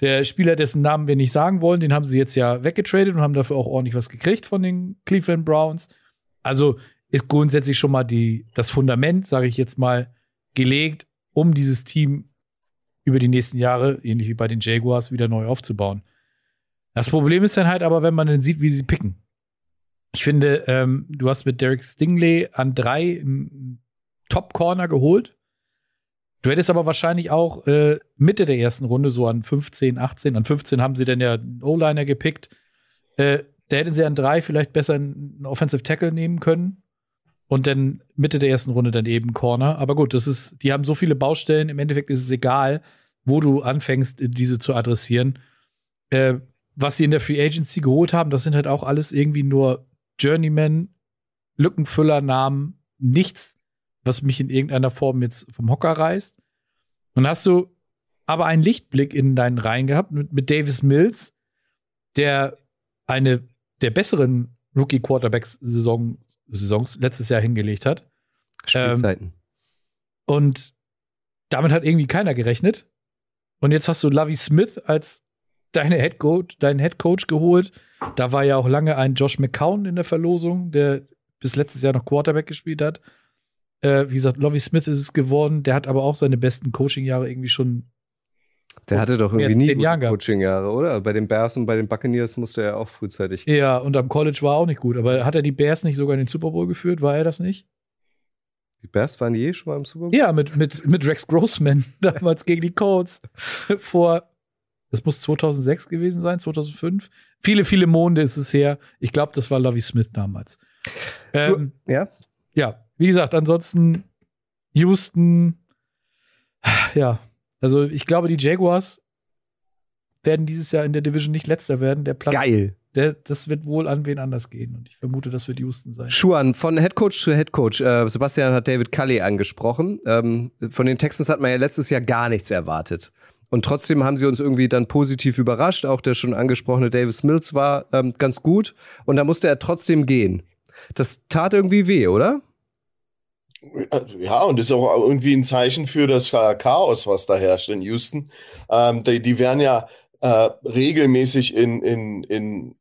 Der Spieler, dessen Namen wir nicht sagen wollen, den haben sie jetzt ja weggetradet und haben dafür auch ordentlich was gekriegt von den Cleveland Browns. Also ist grundsätzlich schon mal die, das Fundament, sage ich jetzt mal, gelegt um dieses Team über die nächsten Jahre, ähnlich wie bei den Jaguars, wieder neu aufzubauen. Das Problem ist dann halt aber, wenn man dann sieht, wie sie picken. Ich finde, ähm, du hast mit Derek Stingley an drei Top-Corner geholt. Du hättest aber wahrscheinlich auch äh, Mitte der ersten Runde, so an 15, 18, an 15 haben sie dann ja einen O-Liner gepickt. Äh, da hätten sie an drei vielleicht besser einen Offensive Tackle nehmen können und dann Mitte der ersten Runde dann eben Corner. Aber gut, das ist, die haben so viele Baustellen. Im Endeffekt ist es egal, wo du anfängst, diese zu adressieren. Äh, was sie in der Free Agency geholt haben, das sind halt auch alles irgendwie nur Journeyman, Lückenfüller, Namen, nichts, was mich in irgendeiner Form jetzt vom Hocker reißt. Und hast du aber einen Lichtblick in deinen Reihen gehabt mit, mit Davis Mills, der eine der besseren Rookie-Quarterbacks-Saison Saisons letztes Jahr hingelegt hat. Spielzeiten. Ähm, und damit hat irgendwie keiner gerechnet. Und jetzt hast du Lavi Smith als deine Head Coach, deinen Head Coach geholt. Da war ja auch lange ein Josh McCown in der Verlosung, der bis letztes Jahr noch Quarterback gespielt hat. Äh, wie gesagt, Lovie Smith ist es geworden. Der hat aber auch seine besten Coaching-Jahre irgendwie schon der hatte doch irgendwie nie Coaching-Jahre, oder? Bei den Bears und bei den Buccaneers musste er auch frühzeitig. Ja, und am College war er auch nicht gut. Aber hat er die Bears nicht sogar in den Super Bowl geführt? War er das nicht? Die Bears waren je schon mal im Super Bowl? Ja, mit, mit, mit Rex Grossman damals gegen die Colts. Vor, das muss 2006 gewesen sein, 2005. Viele, viele Monde ist es her. Ich glaube, das war Lovie Smith damals. Ähm, ja? Ja, wie gesagt, ansonsten Houston, ja, also ich glaube, die Jaguars werden dieses Jahr in der Division nicht letzter werden. Der Platz, Geil. Der, das wird wohl an wen anders gehen. Und ich vermute, das wird Houston sein. Schuan, von Headcoach zu Headcoach. Äh, Sebastian hat David Cully angesprochen. Ähm, von den Texans hat man ja letztes Jahr gar nichts erwartet. Und trotzdem haben sie uns irgendwie dann positiv überrascht. Auch der schon angesprochene Davis Mills war ähm, ganz gut. Und da musste er trotzdem gehen. Das tat irgendwie weh, oder? Ja, und ist auch irgendwie ein Zeichen für das äh, Chaos, was da herrscht in Houston. Ähm, die, die werden ja äh, regelmäßig in, in, in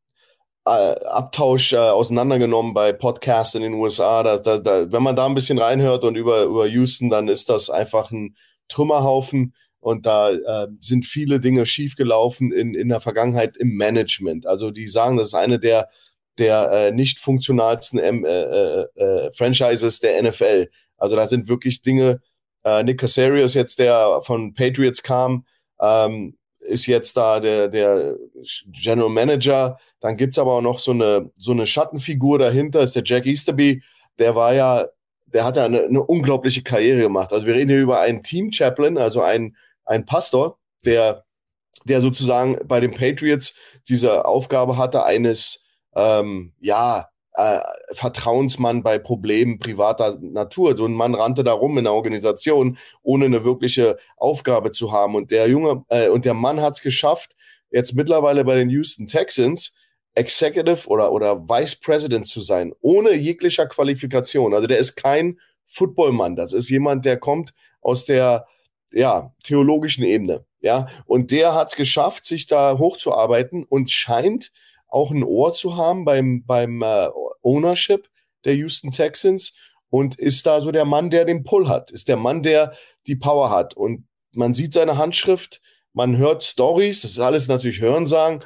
äh, Abtausch äh, auseinandergenommen bei Podcasts in den USA. Da, da, da, wenn man da ein bisschen reinhört und über, über Houston, dann ist das einfach ein Trümmerhaufen. Und da äh, sind viele Dinge schiefgelaufen in, in der Vergangenheit im Management. Also die sagen, das ist eine der der äh, nicht funktionalsten ähm, äh, äh, äh, Franchises der NFL. Also da sind wirklich Dinge. Äh, Nick Casario ist jetzt der von Patriots kam, ähm, ist jetzt da der, der General Manager. Dann gibt's aber auch noch so eine, so eine Schattenfigur dahinter, ist der Jack Easterby. Der war ja, der hat ja eine, eine unglaubliche Karriere gemacht. Also wir reden hier über einen Team Chaplain, also einen, einen Pastor, der, der sozusagen bei den Patriots diese Aufgabe hatte, eines ähm, ja, äh, Vertrauensmann bei Problemen privater Natur. So ein Mann rannte da rum in der Organisation, ohne eine wirkliche Aufgabe zu haben. Und der Junge äh, und der Mann hat es geschafft, jetzt mittlerweile bei den Houston Texans Executive oder, oder Vice President zu sein, ohne jeglicher Qualifikation. Also der ist kein Footballmann. Das ist jemand, der kommt aus der ja, theologischen Ebene. Ja, und der hat es geschafft, sich da hochzuarbeiten und scheint auch ein Ohr zu haben beim, beim äh, Ownership der Houston Texans und ist da so der Mann, der den Pull hat, ist der Mann, der die Power hat. Und man sieht seine Handschrift, man hört Stories, das ist alles natürlich Hörensagen.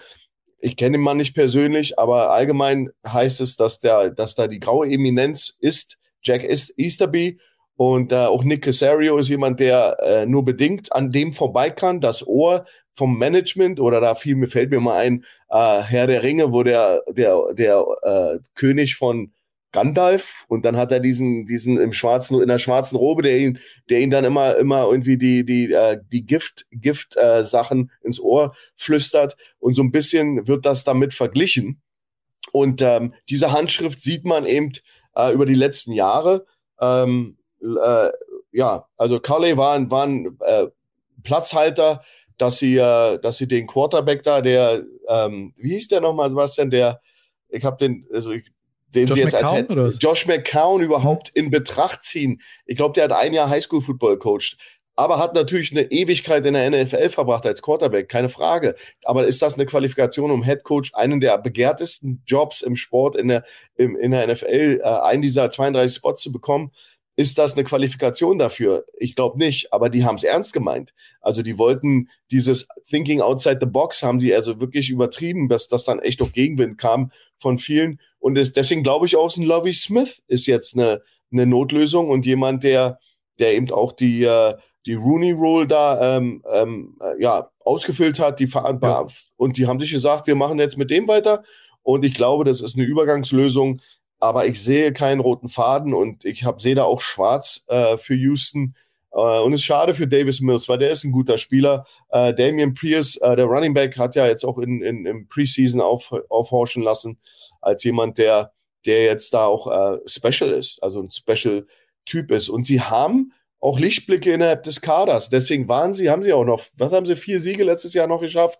Ich kenne den Mann nicht persönlich, aber allgemein heißt es, dass, der, dass da die graue Eminenz ist, Jack Easterby. Und äh, auch Nick Casario ist jemand, der äh, nur bedingt an dem vorbei kann. Das Ohr vom Management oder da fiel mir fällt mir mal ein äh, Herr der Ringe, wo der der der äh, König von Gandalf und dann hat er diesen diesen im schwarzen in der schwarzen Robe, der ihn der ihn dann immer immer irgendwie die die äh, die Gift Gift äh, Sachen ins Ohr flüstert und so ein bisschen wird das damit verglichen. Und ähm, diese Handschrift sieht man eben äh, über die letzten Jahre. Ähm, äh, ja also Carley war ein, war ein äh, Platzhalter dass sie, äh, dass sie den Quarterback da, der, ähm, wie hieß der nochmal, Sebastian, der, ich habe den, also ich, den Josh sie jetzt McCown, als Josh McCown überhaupt in Betracht ziehen. Ich glaube, der hat ein Jahr Highschool-Football coacht, aber hat natürlich eine Ewigkeit in der NFL verbracht als Quarterback, keine Frage. Aber ist das eine Qualifikation, um Head Coach einen der begehrtesten Jobs im Sport in der, im, in der NFL, äh, einen dieser 32 Spots zu bekommen? Ist das eine Qualifikation dafür? Ich glaube nicht, aber die haben es ernst gemeint. Also die wollten dieses Thinking outside the box, haben die also wirklich übertrieben, dass das dann echt auch Gegenwind kam von vielen. Und es, deswegen glaube ich auch, ein Lovey Smith ist jetzt eine, eine Notlösung und jemand, der, der eben auch die, äh, die Rooney Rule da ähm, ähm, äh, ja, ausgefüllt hat. Die ja. Und die haben sich gesagt, wir machen jetzt mit dem weiter. Und ich glaube, das ist eine Übergangslösung, aber ich sehe keinen roten Faden und ich hab, sehe da auch schwarz äh, für Houston. Äh, und es ist schade für Davis Mills, weil der ist ein guter Spieler. Äh, Damian Pierce, äh, der Running Back, hat ja jetzt auch in, in, im Preseason auf, aufhorchen lassen, als jemand, der, der jetzt da auch äh, special ist, also ein Special-Typ ist. Und sie haben auch Lichtblicke innerhalb des Kaders. Deswegen waren sie, haben sie auch noch, was haben sie, vier Siege letztes Jahr noch geschafft?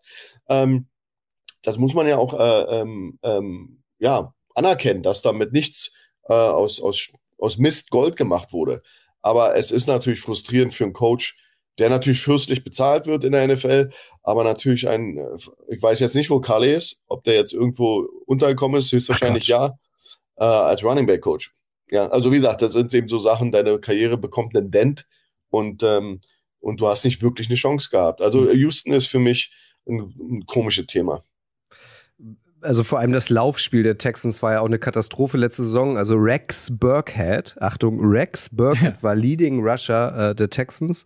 Ähm, das muss man ja auch, äh, ähm, ähm, ja, anerkennen, dass damit nichts äh, aus, aus, aus Mist Gold gemacht wurde. Aber es ist natürlich frustrierend für einen Coach, der natürlich fürstlich bezahlt wird in der NFL, aber natürlich ein, ich weiß jetzt nicht, wo Kale ist, ob der jetzt irgendwo untergekommen ist, höchstwahrscheinlich Ach, ja, äh, als Running Back Coach. Ja, also wie gesagt, das sind eben so Sachen, deine Karriere bekommt einen Dent und, ähm, und du hast nicht wirklich eine Chance gehabt. Also Houston ist für mich ein, ein komisches Thema also vor allem das Laufspiel der Texans war ja auch eine Katastrophe letzte Saison. Also Rex Burkhead, Achtung, Rex Burkhead war Leading Rusher äh, der Texans.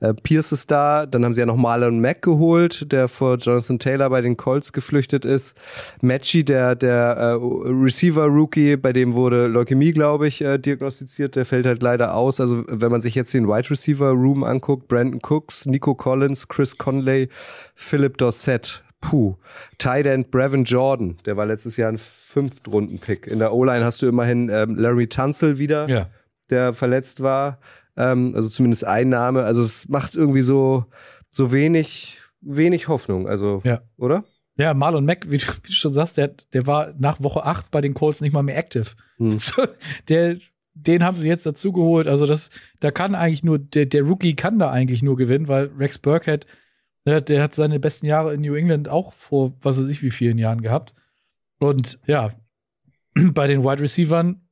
Äh, Pierce ist da, dann haben sie ja noch Marlon Mack geholt, der vor Jonathan Taylor bei den Colts geflüchtet ist. Matchy, der, der äh, Receiver-Rookie, bei dem wurde Leukämie, glaube ich, äh, diagnostiziert, der fällt halt leider aus. Also wenn man sich jetzt den Wide Receiver-Room anguckt, Brandon Cooks, Nico Collins, Chris Conley, Philip Dorsett, puh. Tight End Brevin Jordan, der war letztes Jahr ein Fünftrunden-Pick. In der O-Line hast du immerhin ähm, Larry Tunzel wieder, Ja. der verletzt war. Ähm, also zumindest ein Name. Also es macht irgendwie so, so wenig, wenig Hoffnung. Also, Ja. oder? Ja, Marlon Mack, wie du, wie du schon sagst, der, der war nach Woche 8 bei den Colts nicht mal mehr active. Hm. So, der, den haben sie jetzt dazugeholt. Also das, da kann eigentlich nur, der, der Rookie kann da eigentlich nur gewinnen, weil Rex Burkhead, der, der hat seine besten Jahre in New England auch vor, was weiß ich, wie vielen Jahren gehabt. Und ja, bei den Wide Receivern,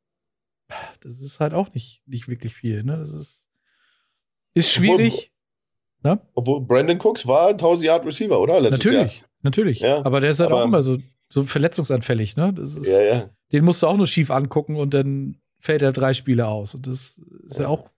das ist halt auch nicht, nicht wirklich viel. Ne? Das ist, ist schwierig. Obwohl Brandon Cooks war 1000 Yard Receiver, oder? Letztes natürlich, natürlich. Ja, aber der ist halt aber- auch immer so, so verletzungsanfällig. Ne? Das ist, Jahr. Ja, ja. den musst du auch nur schief angucken und dann fällt er drei Spiele aus. Und das ist ja auch.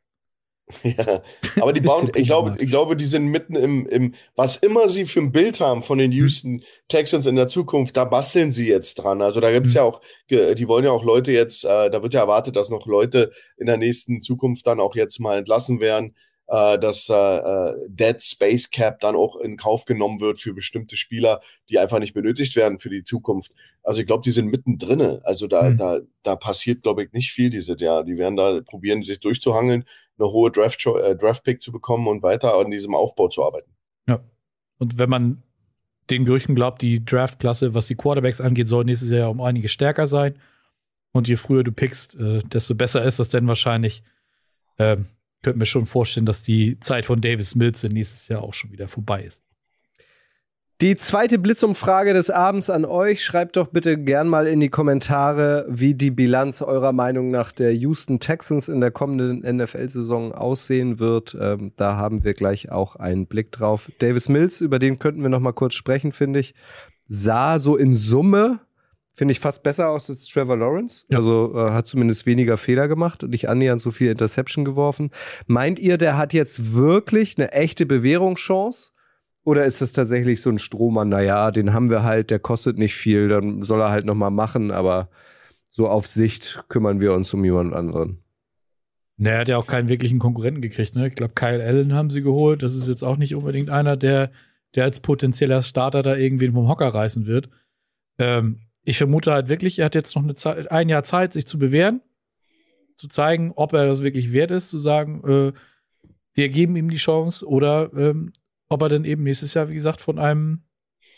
Ja, aber die bauen, ich glaube, ich glaube, die sind mitten im, im, was immer sie für ein Bild haben von den Houston Texans in der Zukunft, da basteln sie jetzt dran. Also da gibt's Hm. ja auch, die wollen ja auch Leute jetzt, äh, da wird ja erwartet, dass noch Leute in der nächsten Zukunft dann auch jetzt mal entlassen werden, äh, dass äh, äh, Dead Space Cap dann auch in Kauf genommen wird für bestimmte Spieler, die einfach nicht benötigt werden für die Zukunft. Also ich glaube, die sind mittendrin. Also da, Hm. da, da passiert, glaube ich, nicht viel dieses Jahr. Die werden da probieren, sich durchzuhangeln eine hohe Draft, äh, Draft-Pick zu bekommen und weiter an diesem Aufbau zu arbeiten. Ja. Und wenn man den Gerüchten glaubt, die Draftklasse, was die Quarterbacks angeht, soll nächstes Jahr um einige stärker sein. Und je früher du pickst, äh, desto besser ist das denn wahrscheinlich. Ähm, könnte mir schon vorstellen, dass die Zeit von Davis Mills nächstes Jahr auch schon wieder vorbei ist. Die zweite Blitzumfrage des Abends an euch. Schreibt doch bitte gern mal in die Kommentare, wie die Bilanz eurer Meinung nach der Houston Texans in der kommenden NFL-Saison aussehen wird. Ähm, da haben wir gleich auch einen Blick drauf. Davis Mills, über den könnten wir noch mal kurz sprechen, finde ich. Sah so in Summe, finde ich, fast besser aus als Trevor Lawrence. Ja. Also äh, hat zumindest weniger Fehler gemacht und nicht annähernd so viel Interception geworfen. Meint ihr, der hat jetzt wirklich eine echte Bewährungschance? Oder ist es tatsächlich so ein Strohmann, naja, den haben wir halt, der kostet nicht viel, dann soll er halt nochmal machen, aber so auf Sicht kümmern wir uns um jemand anderen. Ne, er hat ja auch keinen wirklichen Konkurrenten gekriegt. Ne? Ich glaube, Kyle Allen haben sie geholt. Das ist jetzt auch nicht unbedingt einer, der, der als potenzieller Starter da irgendwen vom Hocker reißen wird. Ähm, ich vermute halt wirklich, er hat jetzt noch eine Zeit, ein Jahr Zeit, sich zu bewähren, zu zeigen, ob er das wirklich wert ist, zu sagen, äh, wir geben ihm die Chance oder ähm, ob er dann eben nächstes Jahr, wie gesagt, von einem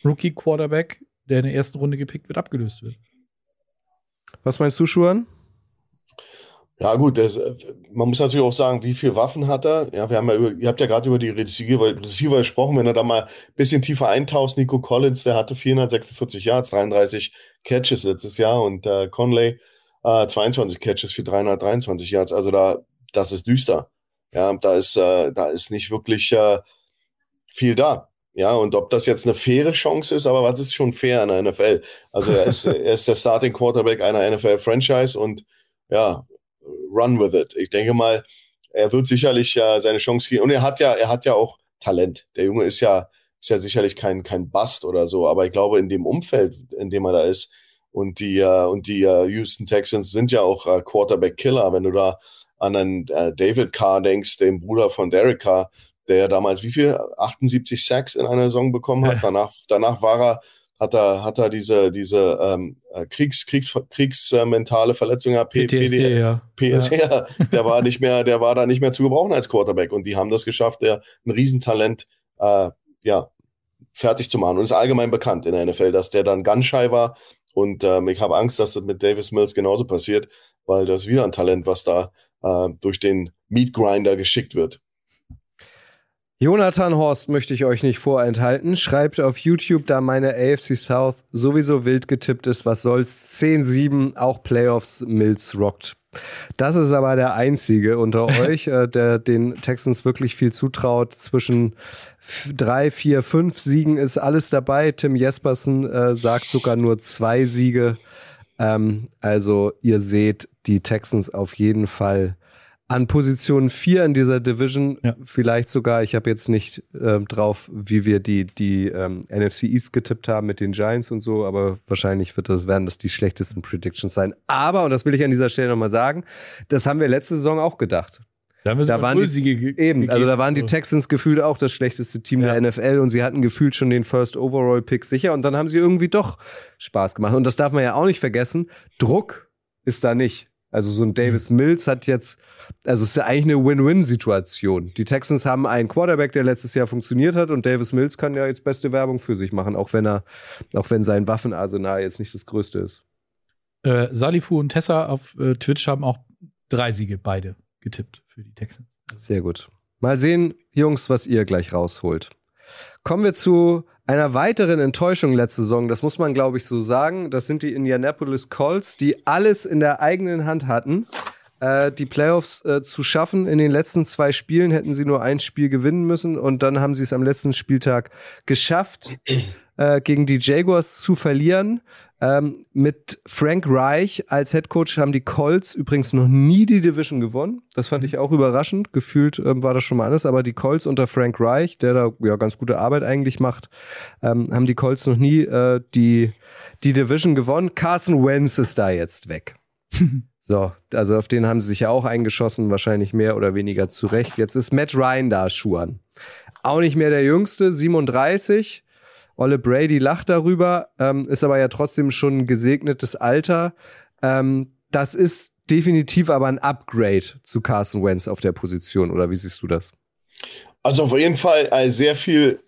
Rookie-Quarterback, der in der ersten Runde gepickt wird, abgelöst wird. Was meinst du, Schuan? Ja, gut, das, man muss natürlich auch sagen, wie viele Waffen hat er? Ja, wir haben ja über, ihr habt ja gerade über die Receiver, Receiver gesprochen, wenn er da mal ein bisschen tiefer eintaucht, Nico Collins, der hatte 446 Yards, 33 Catches letztes Jahr und äh, Conley äh, 22 Catches für 323 Yards. Also da, das ist düster. Ja, da ist, äh, da ist nicht wirklich äh, viel da. Ja, und ob das jetzt eine faire Chance ist, aber was ist schon fair in der NFL? Also er ist, er ist der Starting Quarterback einer NFL-Franchise und ja, run with it. Ich denke mal, er wird sicherlich äh, seine Chance kriegen. Und er hat ja, er hat ja auch Talent. Der Junge ist ja, ist ja sicherlich kein, kein Bust oder so, aber ich glaube, in dem Umfeld, in dem er da ist, und die, äh, und die äh, Houston Texans sind ja auch äh, Quarterback-Killer. Wenn du da an einen David Carr denkst, den Bruder von Derek Carr, der ja damals wie viel? 78 Sacks in einer Saison bekommen hat. Danach, danach war er, hat er, hat er diese, diese ähm, äh, Kriegs, Kriegs, kriegsmentale Verletzung, ja, P- PTSD, ja. PS, ja. der war nicht mehr, der war da nicht mehr zu gebrauchen als Quarterback und die haben das geschafft, der ein Riesentalent, äh, ja, fertig zu machen. Und es ist allgemein bekannt in der NFL, dass der dann Gunschei war und ähm, ich habe Angst, dass das mit Davis Mills genauso passiert, weil das wieder ein Talent, was da äh, durch den Meat Grinder geschickt wird. Jonathan Horst möchte ich euch nicht vorenthalten. Schreibt auf YouTube, da meine AFC South sowieso wild getippt ist, was soll's. 10-7, auch Playoffs, Mills rockt. Das ist aber der einzige unter euch, äh, der den Texans wirklich viel zutraut. Zwischen drei, vier, fünf Siegen ist alles dabei. Tim Jespersen äh, sagt sogar nur zwei Siege. Ähm, also ihr seht die Texans auf jeden Fall an Position 4 in dieser Division, ja. vielleicht sogar, ich habe jetzt nicht äh, drauf, wie wir die, die ähm, NFC East getippt haben mit den Giants und so, aber wahrscheinlich wird das, werden das die schlechtesten Predictions sein. Aber, und das will ich an dieser Stelle nochmal sagen, das haben wir letzte Saison auch gedacht. Da, haben wir da waren die, eben, also da waren die Texans gefühlt auch das schlechteste Team ja. der NFL und sie hatten gefühlt schon den First Overall Pick sicher und dann haben sie irgendwie doch Spaß gemacht. Und das darf man ja auch nicht vergessen. Druck ist da nicht. Also so ein Davis mhm. Mills hat jetzt, also es ist ja eigentlich eine Win-Win-Situation. Die Texans haben einen Quarterback, der letztes Jahr funktioniert hat und Davis Mills kann ja jetzt beste Werbung für sich machen, auch wenn er, auch wenn sein Waffenarsenal jetzt nicht das größte ist. Äh, Salifu und Tessa auf äh, Twitch haben auch drei Siege beide getippt für die Texans. Sehr gut. Mal sehen, Jungs, was ihr gleich rausholt. Kommen wir zu einer weiteren Enttäuschung letzte Saison, das muss man glaube ich so sagen, das sind die Indianapolis Colts, die alles in der eigenen Hand hatten. Äh, die Playoffs äh, zu schaffen. In den letzten zwei Spielen hätten sie nur ein Spiel gewinnen müssen und dann haben sie es am letzten Spieltag geschafft, äh, gegen die Jaguars zu verlieren. Ähm, mit Frank Reich als Head Coach haben die Colts übrigens noch nie die Division gewonnen. Das fand ich auch überraschend. Gefühlt ähm, war das schon mal anders, aber die Colts unter Frank Reich, der da ja ganz gute Arbeit eigentlich macht, ähm, haben die Colts noch nie äh, die, die Division gewonnen. Carson Wentz ist da jetzt weg. so, also auf den haben sie sich ja auch eingeschossen, wahrscheinlich mehr oder weniger zurecht. Jetzt ist Matt Ryan da, Schuhan. Auch nicht mehr der Jüngste, 37 Olle Brady lacht darüber, ähm, ist aber ja trotzdem schon ein gesegnetes Alter. Ähm, das ist definitiv aber ein Upgrade zu Carson Wentz auf der Position, oder wie siehst du das? Also auf jeden Fall äh, sehr viel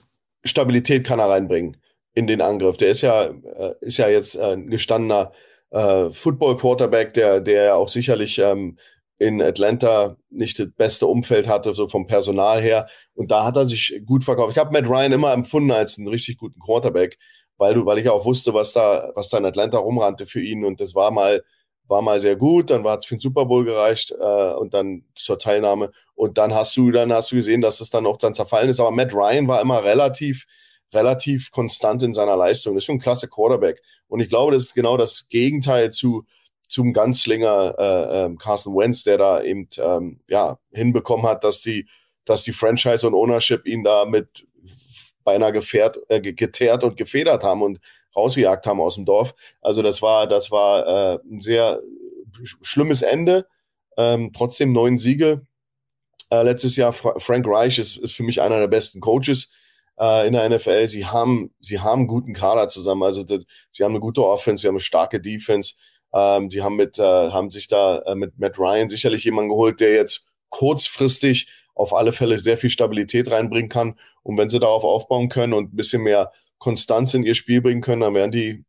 Stabilität kann er reinbringen in den Angriff. Der ist ja, äh, ist ja jetzt äh, ein gestandener äh, Football-Quarterback, der, der auch sicherlich ähm, in Atlanta nicht das beste Umfeld hatte, so vom Personal her. Und da hat er sich gut verkauft. Ich habe Matt Ryan immer empfunden als einen richtig guten Quarterback, weil du, weil ich auch wusste, was da, was da in Atlanta rumrannte für ihn. Und das war mal, war mal sehr gut. Dann war es für den Super Bowl gereicht äh, und dann zur Teilnahme. Und dann hast du, dann hast du gesehen, dass es dann auch dann zerfallen ist. Aber Matt Ryan war immer relativ, relativ konstant in seiner Leistung. Das ist schon ein klasse Quarterback. Und ich glaube, das ist genau das Gegenteil zu zum Ganzlinger äh, äh, Carson Wentz, der da eben ähm, ja, hinbekommen hat, dass die, dass die Franchise und Ownership ihn da mit beinahe gefährt, äh, geteert und gefedert haben und rausgejagt haben aus dem Dorf. Also das war, das war äh, ein sehr schlimmes Ende. Ähm, trotzdem neun Siege. Äh, letztes Jahr Fra Frank Reich ist, ist für mich einer der besten Coaches äh, in der NFL. Sie haben, sie haben einen guten Kader zusammen. Also das, sie haben eine gute Offense, sie haben eine starke Defense. Ähm, sie haben mit, äh, haben sich da äh, mit Matt Ryan sicherlich jemanden geholt, der jetzt kurzfristig auf alle Fälle sehr viel Stabilität reinbringen kann. Und wenn sie darauf aufbauen können und ein bisschen mehr Konstanz in ihr Spiel bringen können, dann werden die,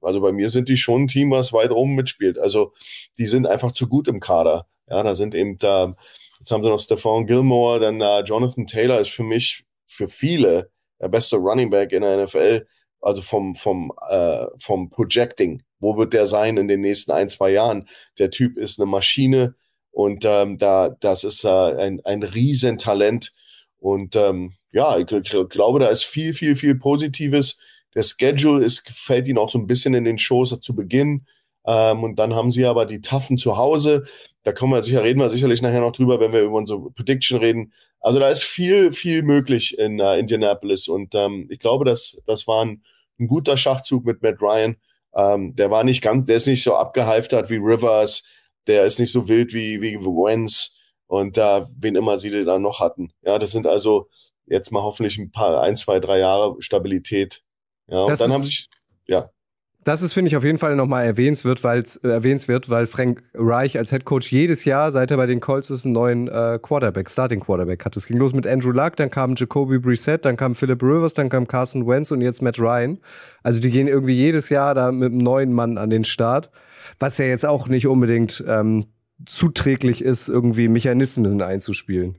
also bei mir sind die schon ein Team, was weit oben mitspielt. Also die sind einfach zu gut im Kader. Ja, da sind eben da, jetzt haben sie noch Stefan Gilmore, dann uh, Jonathan Taylor ist für mich, für viele, der beste Running Back in der NFL, also vom, vom, äh, vom Projecting. Wo wird der sein in den nächsten ein, zwei Jahren? Der Typ ist eine Maschine und ähm, da, das ist äh, ein, ein Riesentalent. Und ähm, ja, ich, ich, glaube, da ist viel, viel, viel Positives. Der Schedule ist, fällt ihnen auch so ein bisschen in den Schoß zu Beginn. Ähm, und dann haben sie aber die Taffen zu Hause. Da kommen wir sicher, reden wir sicherlich nachher noch drüber, wenn wir über unsere Prediction reden. Also da ist viel, viel möglich in uh, Indianapolis. Und ähm, ich glaube, das, das war ein, ein guter Schachzug mit Matt Ryan. Ähm, der war nicht ganz, der ist nicht so abgehalftert wie Rivers, der ist nicht so wild wie, wie Wentz und da, wen immer sie da noch hatten. Ja, das sind also jetzt mal hoffentlich ein paar, ein, zwei, drei Jahre Stabilität. Ja, und dann haben sich, ja. Das ist, finde ich, auf jeden Fall nochmal erwähnswert, weil äh, erwähnswert, weil Frank Reich als Head Coach jedes Jahr, seit er bei den Colts ist, einen neuen äh, Quarterback, Starting Quarterback hat. Es ging los mit Andrew Luck, dann kam Jacoby Brissett, dann kam Philip Rivers, dann kam Carson Wentz und jetzt Matt Ryan. Also die gehen irgendwie jedes Jahr da mit einem neuen Mann an den Start, was ja jetzt auch nicht unbedingt ähm, zuträglich ist, irgendwie Mechanismen einzuspielen.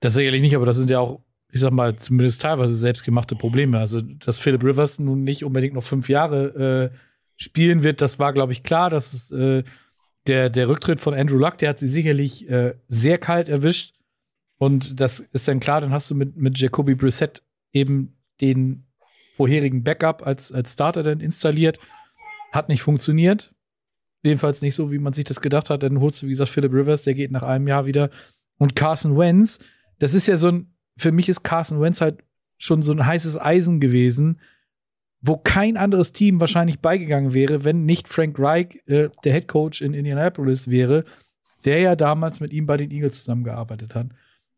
Das sicherlich nicht, aber das sind ja auch ich sag mal, zumindest teilweise selbstgemachte Probleme. Also, dass Philip Rivers nun nicht unbedingt noch fünf Jahre äh, spielen wird, das war, glaube ich, klar. Das ist äh, der, der Rücktritt von Andrew Luck, der hat sie sicherlich äh, sehr kalt erwischt. Und das ist dann klar, dann hast du mit, mit Jacoby Brissett eben den vorherigen Backup als, als Starter dann installiert. Hat nicht funktioniert. Jedenfalls nicht so, wie man sich das gedacht hat. Dann holst du, wie gesagt, Philip Rivers, der geht nach einem Jahr wieder. Und Carson Wentz, das ist ja so ein, für mich ist Carson Wentz halt schon so ein heißes Eisen gewesen, wo kein anderes Team wahrscheinlich beigegangen wäre, wenn nicht Frank Reich äh, der Head Coach in Indianapolis wäre, der ja damals mit ihm bei den Eagles zusammengearbeitet hat.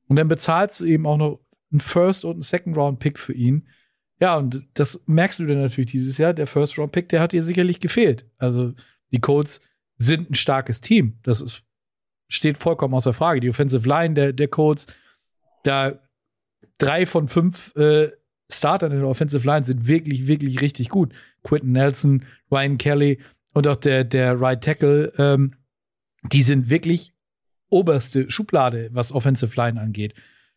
Und dann bezahlst du eben auch noch einen First und einen Second Round Pick für ihn. Ja, und das merkst du dann natürlich dieses Jahr. Der First Round Pick, der hat dir sicherlich gefehlt. Also die Colts sind ein starkes Team. Das ist, steht vollkommen außer Frage. Die Offensive Line der, der Colts, da drei von fünf äh, Startern in der Offensive Line sind wirklich, wirklich richtig gut. Quentin Nelson, Ryan Kelly und auch der, der Right Tackle, ähm, die sind wirklich oberste Schublade, was Offensive Line angeht.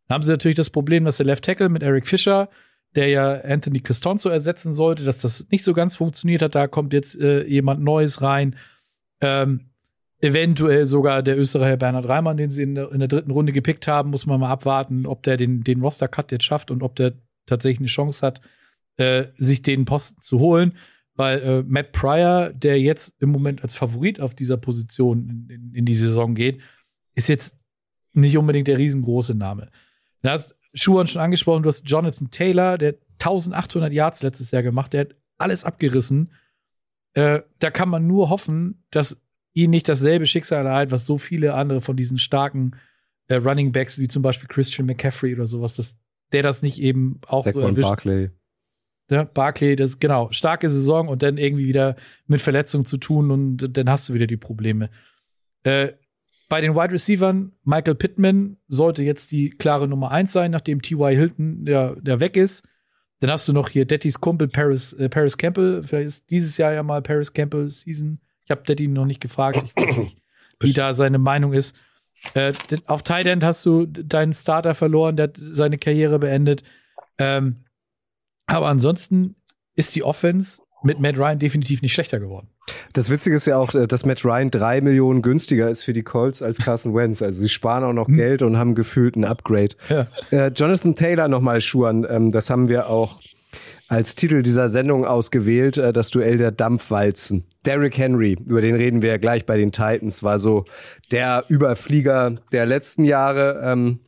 Dann haben sie natürlich das Problem, dass der Left Tackle mit Eric Fischer, der ja Anthony Costanzo ersetzen sollte, dass das nicht so ganz funktioniert hat. Da kommt jetzt äh, jemand Neues rein. Ähm, eventuell sogar der Österreicher Bernhard Reimann, den sie in der, in der, dritten Runde gepickt haben, muss man mal abwarten, ob der den, den Roster-Cut jetzt schafft und ob der tatsächlich eine Chance hat, äh, sich den Posten zu holen. Weil äh, Matt Pryor, der jetzt im Moment als Favorit auf dieser Position in, in, in die Saison geht, ist jetzt nicht unbedingt der riesengroße Name. Du hast Schuhan schon angesprochen, du hast Jonathan Taylor, der 1800 Yards letztes Jahr gemacht, der hat alles abgerissen. Äh, da kann man nur hoffen, dass ihn nicht dasselbe Schicksal ereilt, was so viele andere von diesen starken äh, Running Backs, wie zum Beispiel Christian McCaffrey oder sowas, dass der das nicht eben auch Saquon erwischt. Barkley. Ja, Barkley, das genau, starke Saison und dann irgendwie wieder mit Verletzungen zu tun und dann hast du wieder die Probleme. Äh, bei den Wide Receivern, Michael Pittman sollte jetzt die klare Nummer 1 sein, nachdem T.Y. Hilton der, der weg ist. Dann hast du noch hier Dettys Kumpel Paris, äh, Paris Campbell. Vielleicht ist dieses Jahr ja mal Paris Campbell Season. Ich habe Detti noch nicht gefragt, nicht, wie da seine Meinung ist. Äh, auf Tight End hast du deinen Starter verloren, der hat seine Karriere beendet. Ähm, aber ansonsten ist die Offense mit Matt Ryan definitiv nicht schlechter geworden. Das Witzige ist ja auch, äh, dass Matt Ryan drei Millionen günstiger ist für die Colts als Carson Wentz. Also sie sparen auch noch hm. Geld und haben gefühlt ein Upgrade. Ja. Äh, Jonathan Taylor nochmal Schuhen, ähm, das haben wir auch als Titel dieser Sendung ausgewählt, äh, das Duell der Dampfwalzen. Derrick Henry, über den reden wir ja gleich bei den Titans, war so der Überflieger der letzten Jahre. Ähm,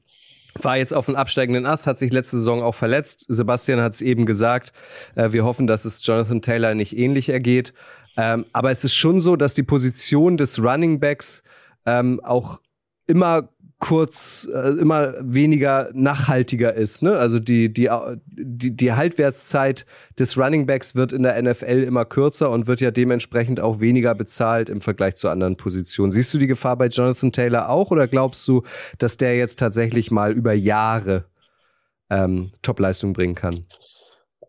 war jetzt auf dem absteigenden Ast, hat sich letzte Saison auch verletzt. Sebastian hat es eben gesagt. Äh, wir hoffen, dass es Jonathan Taylor nicht ähnlich ergeht. Ähm, aber es ist schon so, dass die Position des Running Backs ähm, auch immer kurz, äh, immer weniger nachhaltiger ist. Ne? Also die, die, die, die Haltwertszeit des Running Backs wird in der NFL immer kürzer und wird ja dementsprechend auch weniger bezahlt im Vergleich zu anderen Positionen. Siehst du die Gefahr bei Jonathan Taylor auch oder glaubst du, dass der jetzt tatsächlich mal über Jahre ähm, Topleistung bringen kann?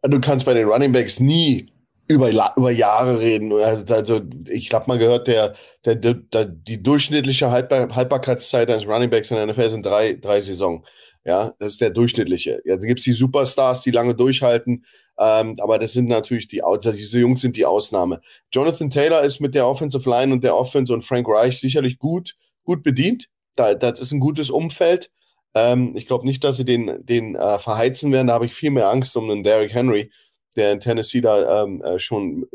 Du kannst bei den Running Backs nie über, über Jahre reden. Also, ich habe mal gehört, der, der, der, die durchschnittliche Haltbar Haltbarkeitszeit eines Runningbacks in der NFL sind drei, drei Saison. Ja, das ist der durchschnittliche. Ja, da gibt es die Superstars, die lange durchhalten, ähm, aber das sind natürlich die, diese Jungs sind die Ausnahme. Jonathan Taylor ist mit der Offensive Line und der Offense und Frank Reich sicherlich gut, gut bedient. Da, das ist ein gutes Umfeld. Ähm, ich glaube nicht, dass sie den, den äh, verheizen werden. Da habe ich viel mehr Angst um den Derrick Henry der in Tennessee da ähm, äh, schon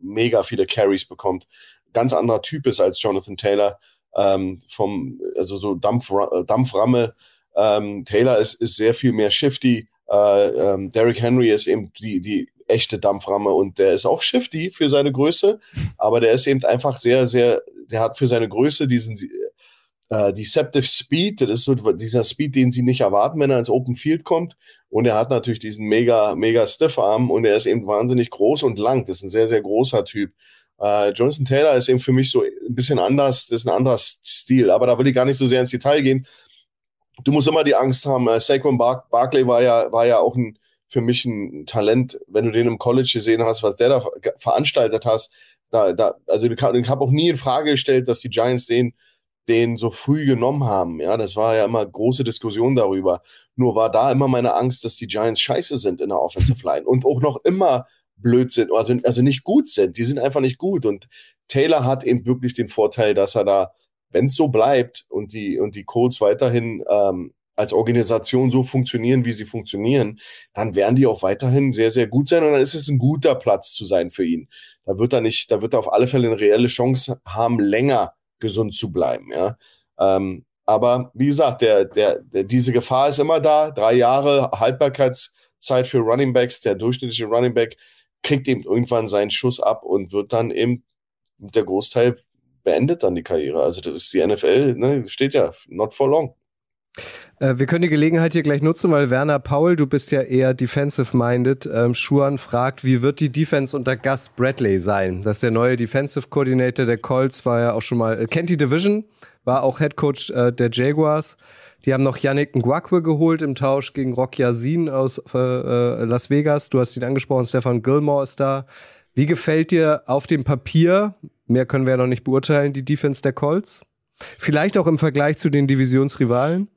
mega viele Carries bekommt. Ganz anderer Typ ist als Jonathan Taylor. Ähm, vom, also so Dampf, äh, Dampframme. Ähm, Taylor ist, ist sehr viel mehr shifty. Äh, ähm, Derrick Henry ist eben die, die echte Dampframme und der ist auch shifty für seine Größe, aber der ist eben einfach sehr, sehr, der hat für seine Größe diesen äh, Deceptive Speed, das ist so dieser Speed, den sie nicht erwarten, wenn er ins Open Field kommt. Und er hat natürlich diesen mega, mega Stiffarm und er ist eben wahnsinnig groß und lang. Das ist ein sehr, sehr großer Typ. Äh, Jonathan Taylor ist eben für mich so ein bisschen anders, das ist ein anderer Stil, aber da will ich gar nicht so sehr ins Detail gehen. Du musst immer die Angst haben. Äh, Saquon Bar Barkley war ja, war ja auch ein, für mich ein Talent, wenn du den im College gesehen hast, was der da veranstaltet hast. Da, da, also ich habe auch nie in Frage gestellt, dass die Giants den den so früh genommen haben. Ja, das war ja immer große Diskussion darüber. Nur war da immer meine Angst, dass die Giants scheiße sind in der Offensive Line und auch noch immer blöd sind, also, also nicht gut sind. Die sind einfach nicht gut. Und Taylor hat eben wirklich den Vorteil, dass er da, wenn es so bleibt und die, und die Colts weiterhin ähm, als Organisation so funktionieren, wie sie funktionieren, dann werden die auch weiterhin sehr, sehr gut sein und dann ist es ein guter Platz zu sein für ihn. Da wird er nicht, da wird er auf alle Fälle eine reelle Chance haben, länger gesund zu bleiben, ja. Ähm, aber wie gesagt, der, der, der, diese Gefahr ist immer da. Drei Jahre Haltbarkeitszeit für Running Backs. Der durchschnittliche Running Back kriegt eben irgendwann seinen Schuss ab und wird dann eben der Großteil beendet dann die Karriere. Also das ist die NFL, ne, steht ja, not for long. Äh, wir können die Gelegenheit hier gleich nutzen, weil Werner Paul, du bist ja eher defensive-minded. Ähm, Schuan fragt, wie wird die Defense unter Gus Bradley sein? Das ist der neue Defensive Coordinator der Colts, war ja auch schon mal, äh, kennt die Division, war auch Head Coach äh, der Jaguars. Die haben noch Yannick Ngwakwe geholt im Tausch gegen Rock Yazin aus äh, äh, Las Vegas. Du hast ihn angesprochen, Stefan Gilmore ist da. Wie gefällt dir auf dem Papier, mehr können wir ja noch nicht beurteilen, die Defense der Colts? Vielleicht auch im Vergleich zu den Divisionsrivalen?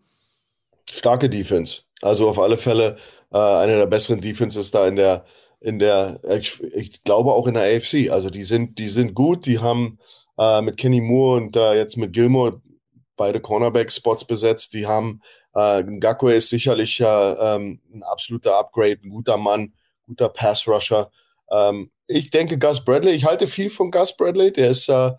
Starke Defense. Also auf alle Fälle äh, eine der besseren Defenses da in der, in der, ich, ich, glaube auch in der AFC. Also die sind, die sind gut, die haben äh, mit Kenny Moore und äh, jetzt mit Gilmore beide Cornerback-Spots besetzt. Die haben, äh, Ngakwe ist sicherlich äh, ähm, ein absoluter Upgrade, ein guter Mann, guter Pass-Rusher. Ähm, ich denke, Gus Bradley, ich halte viel von Gus Bradley, der ist, äh,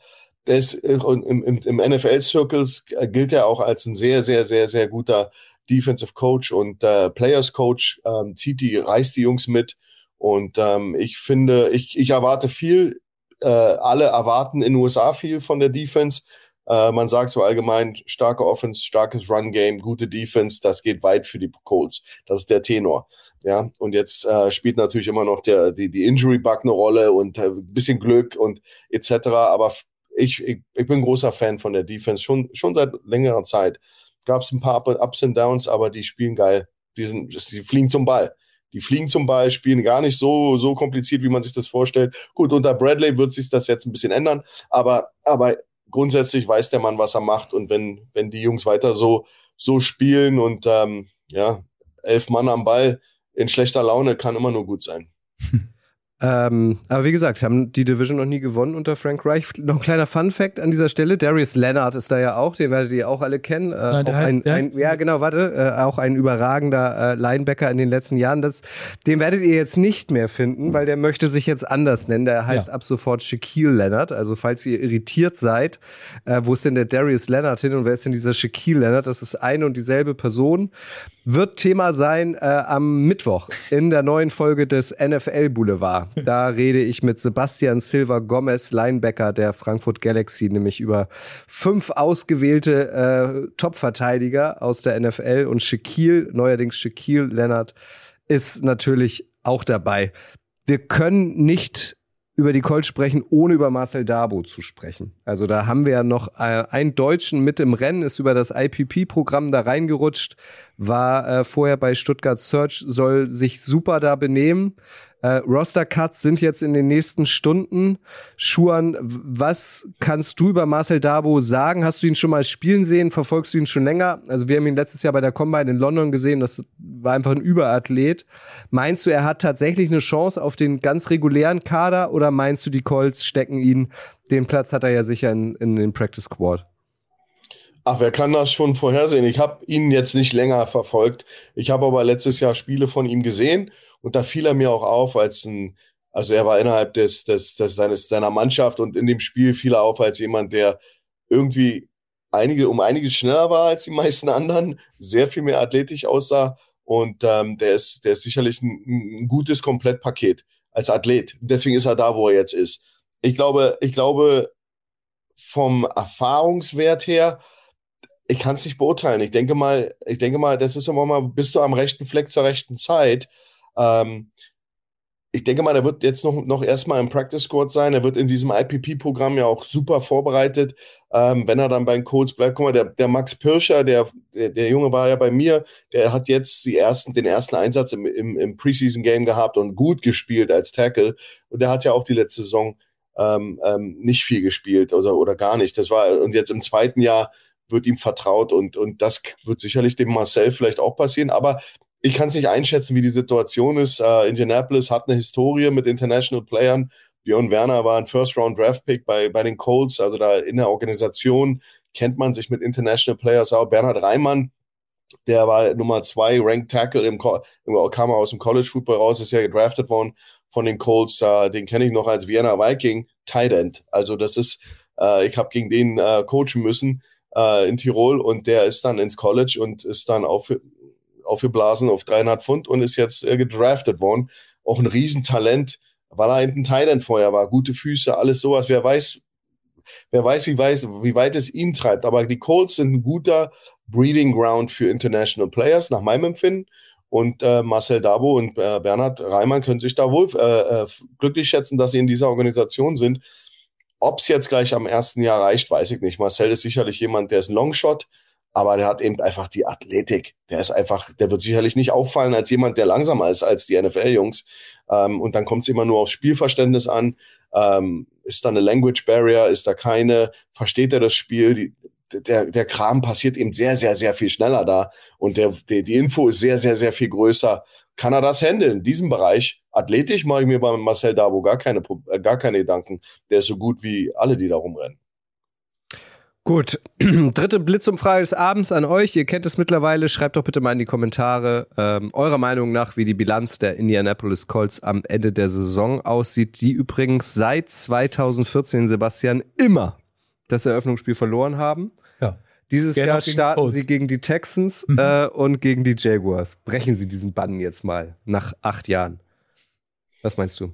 der ist im, im, im NFL-Circles äh, gilt er auch als ein sehr, sehr, sehr, sehr guter Defensive Coach und äh, Players Coach, ähm, zieht die, reißt die Jungs mit. Und ähm, ich finde, ich, ich erwarte viel, äh, alle erwarten in den USA viel von der Defense. Äh, man sagt so allgemein, starke Offense, starkes Run-Game, gute Defense, das geht weit für die Colts. Das ist der Tenor. Ja, und jetzt äh, spielt natürlich immer noch der, die, die Injury-Bug eine Rolle und äh, ein bisschen Glück und etc. Aber ich, ich, ich bin großer Fan von der Defense, schon, schon seit längerer Zeit gab es ein paar Ups und Downs, aber die spielen geil. Die, sind, die fliegen zum Ball. Die fliegen zum Ball, spielen gar nicht so, so kompliziert, wie man sich das vorstellt. Gut, unter Bradley wird sich das jetzt ein bisschen ändern, aber, aber grundsätzlich weiß der Mann, was er macht. Und wenn, wenn die Jungs weiter so, so spielen und ähm, ja, elf Mann am Ball in schlechter Laune, kann immer nur gut sein. Ähm, aber wie gesagt, haben die Division noch nie gewonnen unter Frank Reich. Noch ein kleiner Fun-Fact an dieser Stelle: Darius Leonard ist da ja auch, den werdet ihr auch alle kennen. Äh, Nein, auch heißt, ein, ein, ja, genau, warte, äh, auch ein überragender äh, Linebacker in den letzten Jahren. Das, den werdet ihr jetzt nicht mehr finden, weil der möchte sich jetzt anders nennen. Der heißt ja. ab sofort Shaquille Leonard. Also, falls ihr irritiert seid, äh, wo ist denn der Darius Leonard hin und wer ist denn dieser Shaquille Leonard? Das ist eine und dieselbe Person wird Thema sein äh, am Mittwoch in der neuen Folge des NFL Boulevard. Da rede ich mit Sebastian Silva Gomez, Linebacker der Frankfurt Galaxy, nämlich über fünf ausgewählte äh, Top-Verteidiger aus der NFL und Shaquille, neuerdings Shaquille Leonard, ist natürlich auch dabei. Wir können nicht über die Colts sprechen, ohne über Marcel Dabo zu sprechen. Also da haben wir ja noch äh, einen Deutschen mit im Rennen, ist über das IPP-Programm da reingerutscht, war äh, vorher bei Stuttgart Search, soll sich super da benehmen. Äh, Roster-Cuts sind jetzt in den nächsten Stunden. Schuan, was kannst du über Marcel Dabo sagen? Hast du ihn schon mal spielen sehen? Verfolgst du ihn schon länger? Also wir haben ihn letztes Jahr bei der Combine in London gesehen. Das war einfach ein Überathlet. Meinst du, er hat tatsächlich eine Chance auf den ganz regulären Kader oder meinst du, die Colts stecken ihn? Den Platz hat er ja sicher in, in den Practice Squad. Ach, wer kann das schon vorhersehen? Ich habe ihn jetzt nicht länger verfolgt. Ich habe aber letztes Jahr Spiele von ihm gesehen und da fiel er mir auch auf als ein, also er war innerhalb des, des, des seines, seiner Mannschaft und in dem Spiel fiel er auf als jemand, der irgendwie einige, um einiges schneller war als die meisten anderen, sehr viel mehr athletisch aussah und ähm, der, ist, der ist sicherlich ein, ein gutes Komplettpaket als Athlet. Deswegen ist er da, wo er jetzt ist. Ich glaube, ich glaube, vom Erfahrungswert her ich kann es nicht beurteilen. Ich denke mal, ich denke mal, das ist immer mal, bist du am rechten Fleck zur rechten Zeit. Ähm, ich denke mal, der wird jetzt noch, noch erstmal im Practice Squad sein. Er wird in diesem IPP-Programm ja auch super vorbereitet. Ähm, wenn er dann bei den Colts bleibt, guck mal, der, der Max Pirscher, der, der, der, Junge war ja bei mir, der hat jetzt die ersten, den ersten Einsatz im, im, im Preseason-Game gehabt und gut gespielt als Tackle. Und der hat ja auch die letzte Saison ähm, ähm, nicht viel gespielt oder, oder gar nicht. Das war, und jetzt im zweiten Jahr wird ihm vertraut und, und das wird sicherlich dem Marcel vielleicht auch passieren, aber ich kann es nicht einschätzen, wie die Situation ist. Uh, Indianapolis hat eine Historie mit International Playern. Björn Werner war ein First-Round-Draft-Pick bei, bei den Colts, also da in der Organisation kennt man sich mit International Players auch. Bernhard Reimann, der war Nummer zwei Ranked Tackle, im, kam aus dem College Football raus, ist ja gedraftet worden von den Colts. Uh, den kenne ich noch als Vienna Viking Tight End. Also das ist, uh, ich habe gegen den uh, coachen müssen in Tirol und der ist dann ins College und ist dann auf, aufgeblasen auf 300 Pfund und ist jetzt gedraftet worden. Auch ein Riesentalent, weil er eben ein End vorher war. Gute Füße, alles sowas. Wer weiß, wer weiß, wie, weiß, wie weit es ihn treibt. Aber die Colts sind ein guter Breeding Ground für International Players, nach meinem Empfinden. Und äh, Marcel Dabo und äh, Bernhard Reimann können sich da wohl äh, äh, glücklich schätzen, dass sie in dieser Organisation sind. Ob es jetzt gleich am ersten Jahr reicht, weiß ich nicht. Marcel ist sicherlich jemand, der ist ein Longshot, aber der hat eben einfach die Athletik. Der ist einfach, der wird sicherlich nicht auffallen als jemand, der langsamer ist als die NFL-Jungs. Ähm, und dann kommt es immer nur aufs Spielverständnis an. Ähm, ist da eine Language Barrier? Ist da keine? Versteht er das Spiel? Die, der, der Kram passiert eben sehr, sehr, sehr viel schneller da und der, der, die Info ist sehr, sehr, sehr viel größer. Kann er das handeln? In diesem Bereich, athletisch mache ich mir bei Marcel Dabo gar keine, äh, gar keine Gedanken. Der ist so gut wie alle, die da rumrennen. Gut, dritte Blitzumfrage des Abends an euch. Ihr kennt es mittlerweile. Schreibt doch bitte mal in die Kommentare ähm, eurer Meinung nach, wie die Bilanz der Indianapolis Colts am Ende der Saison aussieht, die übrigens seit 2014, Sebastian, immer das Eröffnungsspiel verloren haben. Dieses Gerne Jahr starten sie gegen die Texans mhm. äh, und gegen die Jaguars. Brechen sie diesen Bann jetzt mal nach acht Jahren. Was meinst du?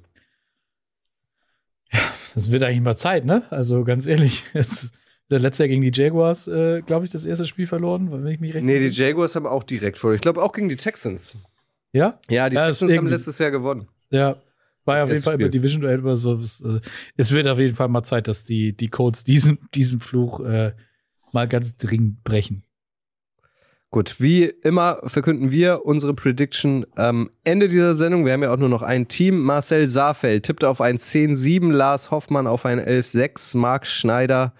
Ja, das wird eigentlich mal Zeit, ne? Also ganz ehrlich, jetzt, der letzte Jahr gegen die Jaguars, äh, glaube ich, das erste Spiel verloren, wenn ich mich recht Nee, die Jaguars haben auch direkt vor. Ich glaube auch gegen die Texans. Ja? Ja, die ja, Texans haben letztes Jahr gewonnen. Ja, war ja auf jeden Fall über Division Duell oder so. Äh, es wird auf jeden Fall mal Zeit, dass die, die Colts diesen, diesen Fluch äh, mal ganz dringend brechen. Gut, wie immer verkünden wir unsere Prediction am Ende dieser Sendung. Wir haben ja auch nur noch ein Team. Marcel Saarfeld tippt auf ein 10-7, Lars Hoffmann auf ein 11-6, Marc Schneider,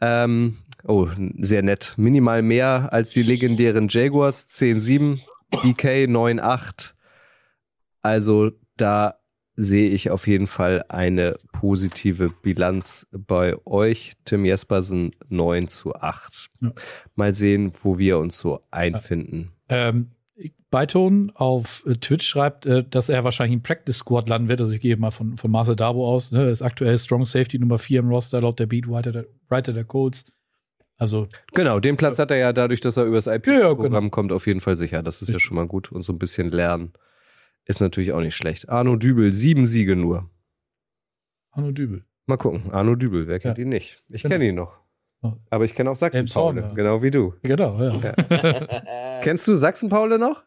ähm, oh, sehr nett, minimal mehr als die legendären Jaguars, 10-7, DK 9-8. Also da sehe ich auf jeden Fall eine positive Bilanz bei euch. Tim Jespersen 9 zu 8. Ja. Mal sehen, wo wir uns so einfinden. Ähm, Beiton auf äh, Twitch schreibt, äh, dass er wahrscheinlich im Practice Squad landen wird. Also ich gehe mal von, von Marcel Dabo aus. Ne? Ist aktuell Strong Safety Nummer 4 im Roster laut der Beatwriter der, Writer der Colts. Also genau, den Platz hat er ja dadurch, dass er übers IP-Programm ja, genau. kommt, auf jeden Fall sicher. Das ist ja schon mal gut und so ein bisschen lernen. Ist natürlich auch nicht schlecht. Arno Dübel, sieben Siege nur. Arno Dübel. Mal gucken. Arno Dübel, wer kennt ja. ihn nicht? Ich genau. kenne ihn noch. Aber ich kenne auch Sachsen-Paule, ja. genau wie du. Genau, ja. ja. Kennst du Sachsen-Paule noch?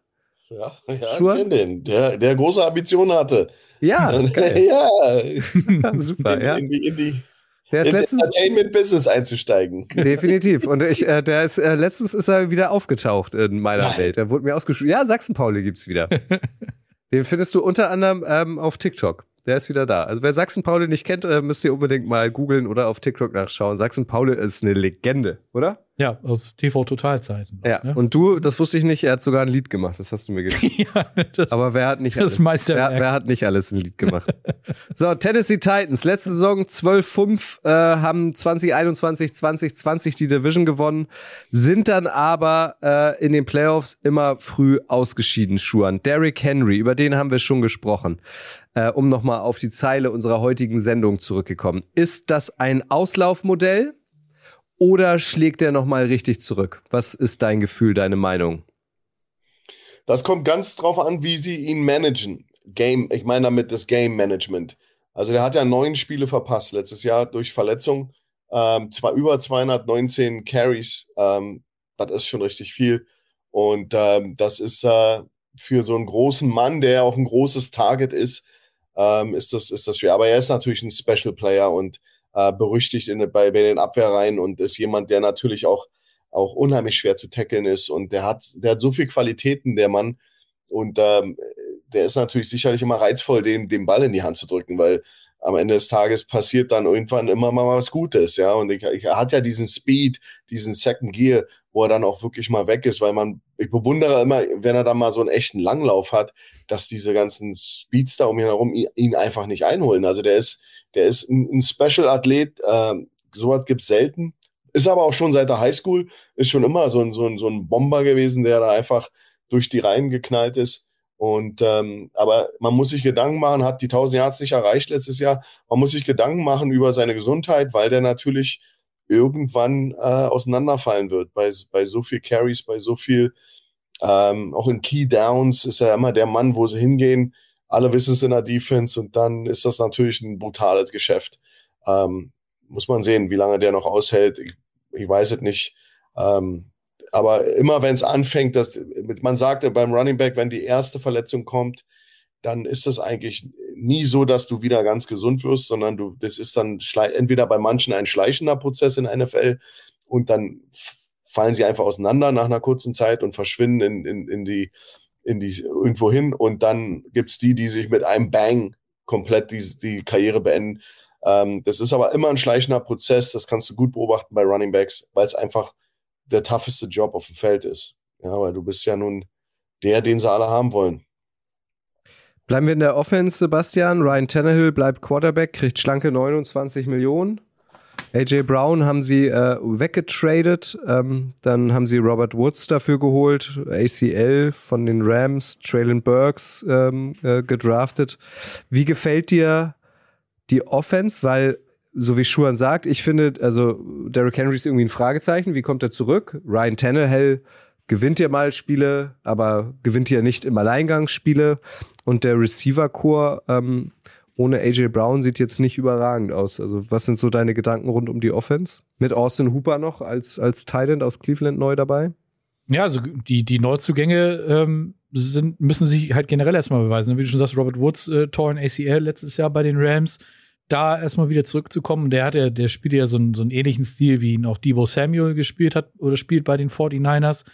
Ja, ja ich kenne den, der, der große Ambitionen hatte. Ja, ja. super, ja. In die, in die der ist ins Entertainment-Business einzusteigen. Definitiv. Und ich, äh, der ist, äh, letztens ist er wieder aufgetaucht in meiner Nein. Welt. Er wurde mir ausgeschrieben. Ja, Sachsen-Pauli gibt's wieder. Den findest du unter anderem ähm, auf TikTok. Der ist wieder da. Also wer Sachsen-Pauli nicht kennt, äh, müsst ihr unbedingt mal googeln oder auf TikTok nachschauen. Sachsen-Pauli ist eine Legende, oder? Ja, aus TV-Totalzeiten. Ja, ne? und du, das wusste ich nicht, er hat sogar ein Lied gemacht, das hast du mir gesagt. ja, das, Aber wer hat nicht alles, wer, wer, hat nicht alles ein Lied gemacht? so, Tennessee Titans, letzte Saison 12-5, äh, haben 2021, 2020 die Division gewonnen, sind dann aber äh, in den Playoffs immer früh ausgeschieden, Schuhan. Derrick Henry, über den haben wir schon gesprochen. Äh, um nochmal auf die Zeile unserer heutigen Sendung zurückgekommen. Ist das ein Auslaufmodell? Oder schlägt er nochmal richtig zurück? Was ist dein Gefühl, deine Meinung? Das kommt ganz drauf an, wie sie ihn managen. Game, ich meine damit das Game Management. Also der hat ja neun Spiele verpasst letztes Jahr durch Verletzung. Ähm, zwar über 219 Carries, ähm, das ist schon richtig viel. Und ähm, das ist äh, für so einen großen Mann, der auch ein großes Target ist, ähm, ist, das, ist das schwer. Aber er ist natürlich ein Special Player und äh, berüchtigt in, bei, bei den Abwehrreihen und ist jemand, der natürlich auch, auch unheimlich schwer zu tackeln ist. Und der hat, der hat so viel Qualitäten, der Mann. Und ähm, der ist natürlich sicherlich immer reizvoll, den, den Ball in die Hand zu drücken, weil am Ende des Tages passiert dann irgendwann immer mal was Gutes, ja. Und ich, ich, er hat ja diesen Speed, diesen Second Gear, wo er dann auch wirklich mal weg ist, weil man, ich bewundere immer, wenn er dann mal so einen echten Langlauf hat, dass diese ganzen Speedster um ihn herum ihn einfach nicht einholen. Also der ist, der ist ein, ein Special-Athlet, äh, sowas gibt es selten. Ist aber auch schon seit der Highschool, ist schon immer so ein, so, ein, so ein Bomber gewesen, der da einfach durch die Reihen geknallt ist. Und ähm, aber man muss sich Gedanken machen, hat die 1000 Yards nicht erreicht letztes Jahr. Man muss sich Gedanken machen über seine Gesundheit, weil der natürlich irgendwann äh, auseinanderfallen wird bei, bei so viel Carries, bei so viel, ähm, auch in Key Downs ist er immer der Mann, wo sie hingehen. Alle wissen es in der Defense und dann ist das natürlich ein brutales Geschäft. Ähm, muss man sehen, wie lange der noch aushält. Ich, ich weiß es nicht. Ähm, aber immer wenn es anfängt, dass man sagte beim Running Back, wenn die erste Verletzung kommt, dann ist das eigentlich nie so, dass du wieder ganz gesund wirst, sondern du, das ist dann entweder bei manchen ein schleichender Prozess in der NFL und dann fallen sie einfach auseinander nach einer kurzen Zeit und verschwinden in, in, in die, in die irgendwo hin und dann gibt es die, die sich mit einem Bang komplett die, die Karriere beenden. Ähm, das ist aber immer ein schleichender Prozess, das kannst du gut beobachten bei Running Backs, weil es einfach der tougheste Job auf dem Feld ist. Ja, weil du bist ja nun der, den sie alle haben wollen. Bleiben wir in der Offense, Sebastian. Ryan Tannehill bleibt Quarterback, kriegt schlanke 29 Millionen. AJ Brown haben sie äh, weggetradet. Ähm, dann haben sie Robert Woods dafür geholt, ACL von den Rams, Traylon Burks ähm, äh, gedraftet. Wie gefällt dir die Offense? Weil so wie Schuhan sagt, ich finde, also Derrick Henry ist irgendwie ein Fragezeichen. Wie kommt er zurück? Ryan Tannehill gewinnt ja mal Spiele, aber gewinnt ja nicht im Alleingang Spiele. Und der Receiver-Core ähm, ohne AJ Brown sieht jetzt nicht überragend aus. Also, was sind so deine Gedanken rund um die Offense? Mit Austin Hooper noch als, als Titan aus Cleveland neu dabei? Ja, also die, die Neuzugänge ähm, sind, müssen sich halt generell erstmal beweisen. Wie du schon sagst, Robert Woods, äh, Torn ACL letztes Jahr bei den Rams da erstmal wieder zurückzukommen. Der hat ja, der spielt ja so einen, so einen ähnlichen Stil, wie ihn auch Debo Samuel gespielt hat oder spielt bei den 49ers.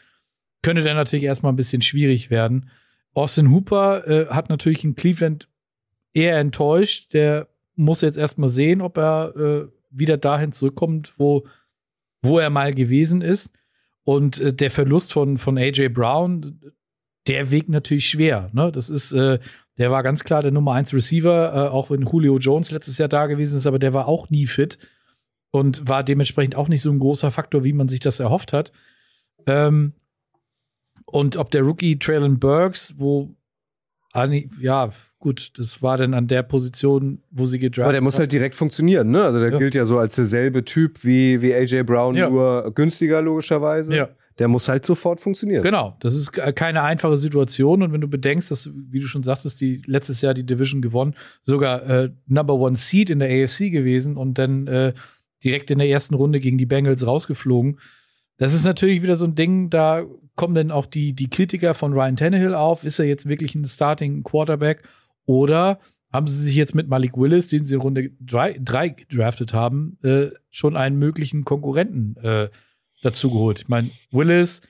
Könnte dann natürlich erstmal ein bisschen schwierig werden. Austin Hooper äh, hat natürlich in Cleveland eher enttäuscht. Der muss jetzt erstmal sehen, ob er äh, wieder dahin zurückkommt, wo, wo er mal gewesen ist. Und äh, der Verlust von, von AJ Brown, der wiegt natürlich schwer. Ne? Das ist, äh, der war ganz klar der Nummer 1 Receiver, äh, auch wenn Julio Jones letztes Jahr da gewesen ist, aber der war auch nie fit und war dementsprechend auch nicht so ein großer Faktor, wie man sich das erhofft hat. Ähm, und ob der Rookie Traylon Burks, wo ja, gut, das war dann an der Position, wo sie gedraftet Aber der muss halt direkt funktionieren, ne? Also der ja. gilt ja so als derselbe Typ wie, wie AJ Brown, ja. nur günstiger logischerweise. Ja. Der muss halt sofort funktionieren. Genau, das ist keine einfache Situation. Und wenn du bedenkst, dass, wie du schon sagtest, die letztes Jahr die Division gewonnen, sogar äh, Number One Seed in der AFC gewesen und dann äh, direkt in der ersten Runde gegen die Bengals rausgeflogen. Das ist natürlich wieder so ein Ding, da kommen dann auch die, die Kritiker von Ryan Tannehill auf. Ist er jetzt wirklich ein Starting Quarterback? Oder haben sie sich jetzt mit Malik Willis, den sie in Runde 3 gedraftet haben, äh, schon einen möglichen Konkurrenten äh, dazu geholt. Ich meine, Willis,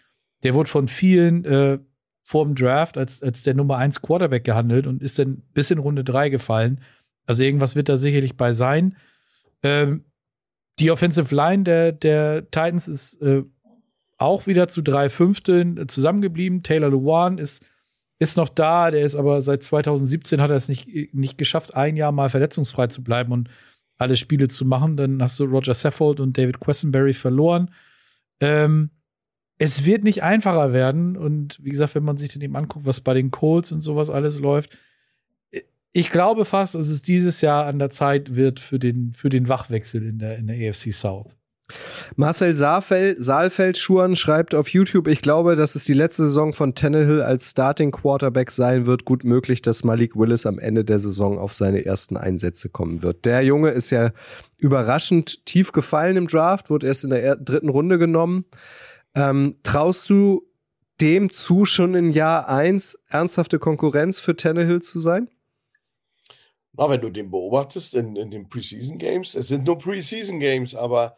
der wurde von vielen äh, vor dem Draft als, als der Nummer 1 Quarterback gehandelt und ist dann bis in Runde 3 gefallen. Also irgendwas wird da sicherlich bei sein. Ähm, die Offensive Line der, der Titans ist äh, auch wieder zu drei Fünfteln zusammengeblieben. Taylor Lewan ist, ist noch da, der ist aber seit 2017 hat er es nicht, nicht geschafft, ein Jahr mal verletzungsfrei zu bleiben und alle Spiele zu machen. Dann hast du Roger Saffold und David Questenberry verloren. Ähm, es wird nicht einfacher werden. Und wie gesagt, wenn man sich dann eben anguckt, was bei den Colts und sowas alles läuft, ich glaube fast, dass es dieses Jahr an der Zeit wird für den, für den Wachwechsel in der, in der AFC South. Marcel Saalfeld, Saalfeld Schuhan schreibt auf YouTube, ich glaube, dass es die letzte Saison von Tannehill als Starting Quarterback sein wird. Gut möglich, dass Malik Willis am Ende der Saison auf seine ersten Einsätze kommen wird. Der Junge ist ja überraschend tief gefallen im Draft, wurde erst in der dritten Runde genommen. Ähm, traust du dem zu, schon in Jahr 1 ernsthafte Konkurrenz für Tannehill zu sein? Na, wenn du den beobachtest in, in den Preseason Games, es sind nur Preseason Games, aber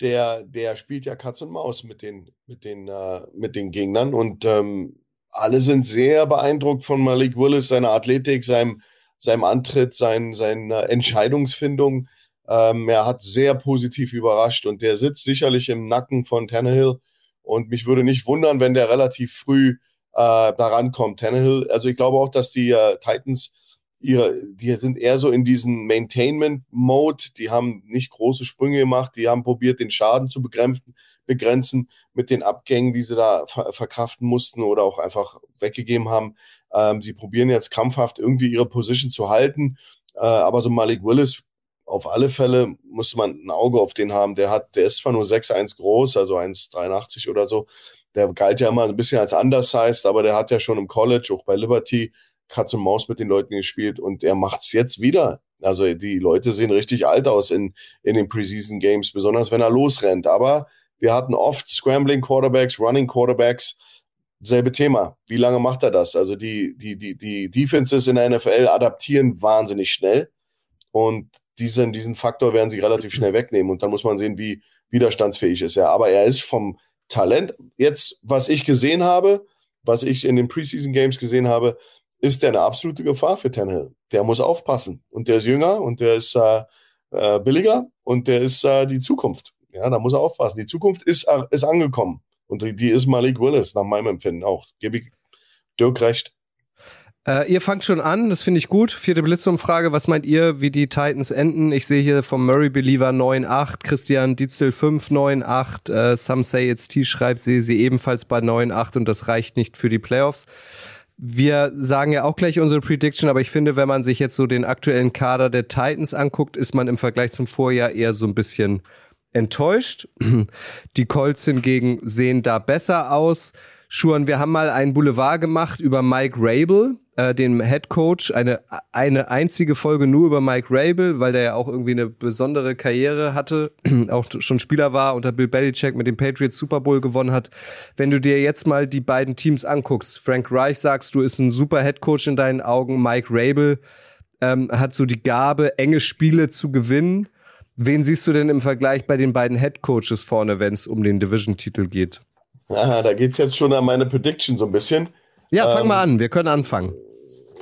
der, der spielt ja Katz und Maus mit den, mit den, äh, mit den Gegnern und ähm, alle sind sehr beeindruckt von Malik Willis, seiner Athletik, seinem, seinem Antritt, sein, seiner Entscheidungsfindung. Ähm, er hat sehr positiv überrascht und der sitzt sicherlich im Nacken von Tannehill. Und mich würde nicht wundern, wenn der relativ früh äh, daran kommt. Tannehill, also ich glaube auch, dass die äh, Titans ihre, die sind eher so in diesen Maintainment-Mode. Die haben nicht große Sprünge gemacht. Die haben probiert, den Schaden zu begrenzen, begrenzen mit den Abgängen, die sie da ver verkraften mussten oder auch einfach weggegeben haben. Ähm, sie probieren jetzt krampfhaft irgendwie ihre Position zu halten. Äh, aber so Malik Willis, auf alle Fälle muss man ein Auge auf den haben. Der hat, der ist zwar nur 6'1 groß, also 1,83 oder so. Der galt ja immer ein bisschen als undersized, aber der hat ja schon im College, auch bei Liberty, Katz und Maus mit den Leuten gespielt und er macht es jetzt wieder. Also die Leute sehen richtig alt aus in, in den Preseason Games, besonders wenn er losrennt. Aber wir hatten oft Scrambling Quarterbacks, Running Quarterbacks, selbe Thema. Wie lange macht er das? Also die, die, die, die Defenses in der NFL adaptieren wahnsinnig schnell und diesen, diesen Faktor werden sie relativ schnell wegnehmen und dann muss man sehen, wie widerstandsfähig ist er. Aber er ist vom Talent, jetzt, was ich gesehen habe, was ich in den Preseason Games gesehen habe, ist der eine absolute Gefahr für Tannehill. Der muss aufpassen. Und der ist jünger und der ist äh, äh, billiger und der ist äh, die Zukunft. Ja, da muss er aufpassen. Die Zukunft ist, äh, ist angekommen. Und die, die ist Malik Willis, nach meinem Empfinden auch. Gebe ich Dirk recht. Äh, ihr fangt schon an, das finde ich gut. Vierte Blitzumfrage, was meint ihr, wie die Titans enden? Ich sehe hier vom Murray Believer 9-8, Christian Dietzel 5-9-8, äh, Some Say It's T schreibt, sehe sie ebenfalls bei 9-8 und das reicht nicht für die Playoffs. Wir sagen ja auch gleich unsere Prediction, aber ich finde, wenn man sich jetzt so den aktuellen Kader der Titans anguckt, ist man im Vergleich zum Vorjahr eher so ein bisschen enttäuscht. Die Colts hingegen sehen da besser aus. Schuan, wir haben mal einen Boulevard gemacht über Mike Rabel, äh, den Head Coach. Eine, eine einzige Folge nur über Mike Rabel, weil der ja auch irgendwie eine besondere Karriere hatte, auch schon Spieler war, unter Bill Belichick mit den Patriots Super Bowl gewonnen hat. Wenn du dir jetzt mal die beiden Teams anguckst, Frank Reich sagst du, ist ein super Head Coach in deinen Augen, Mike Rabel ähm, hat so die Gabe, enge Spiele zu gewinnen. Wen siehst du denn im Vergleich bei den beiden Head Coaches vorne, wenn es um den Division-Titel geht? Aha, da geht es jetzt schon an meine Prediction so ein bisschen. Ja, fang ähm, mal an, wir können anfangen.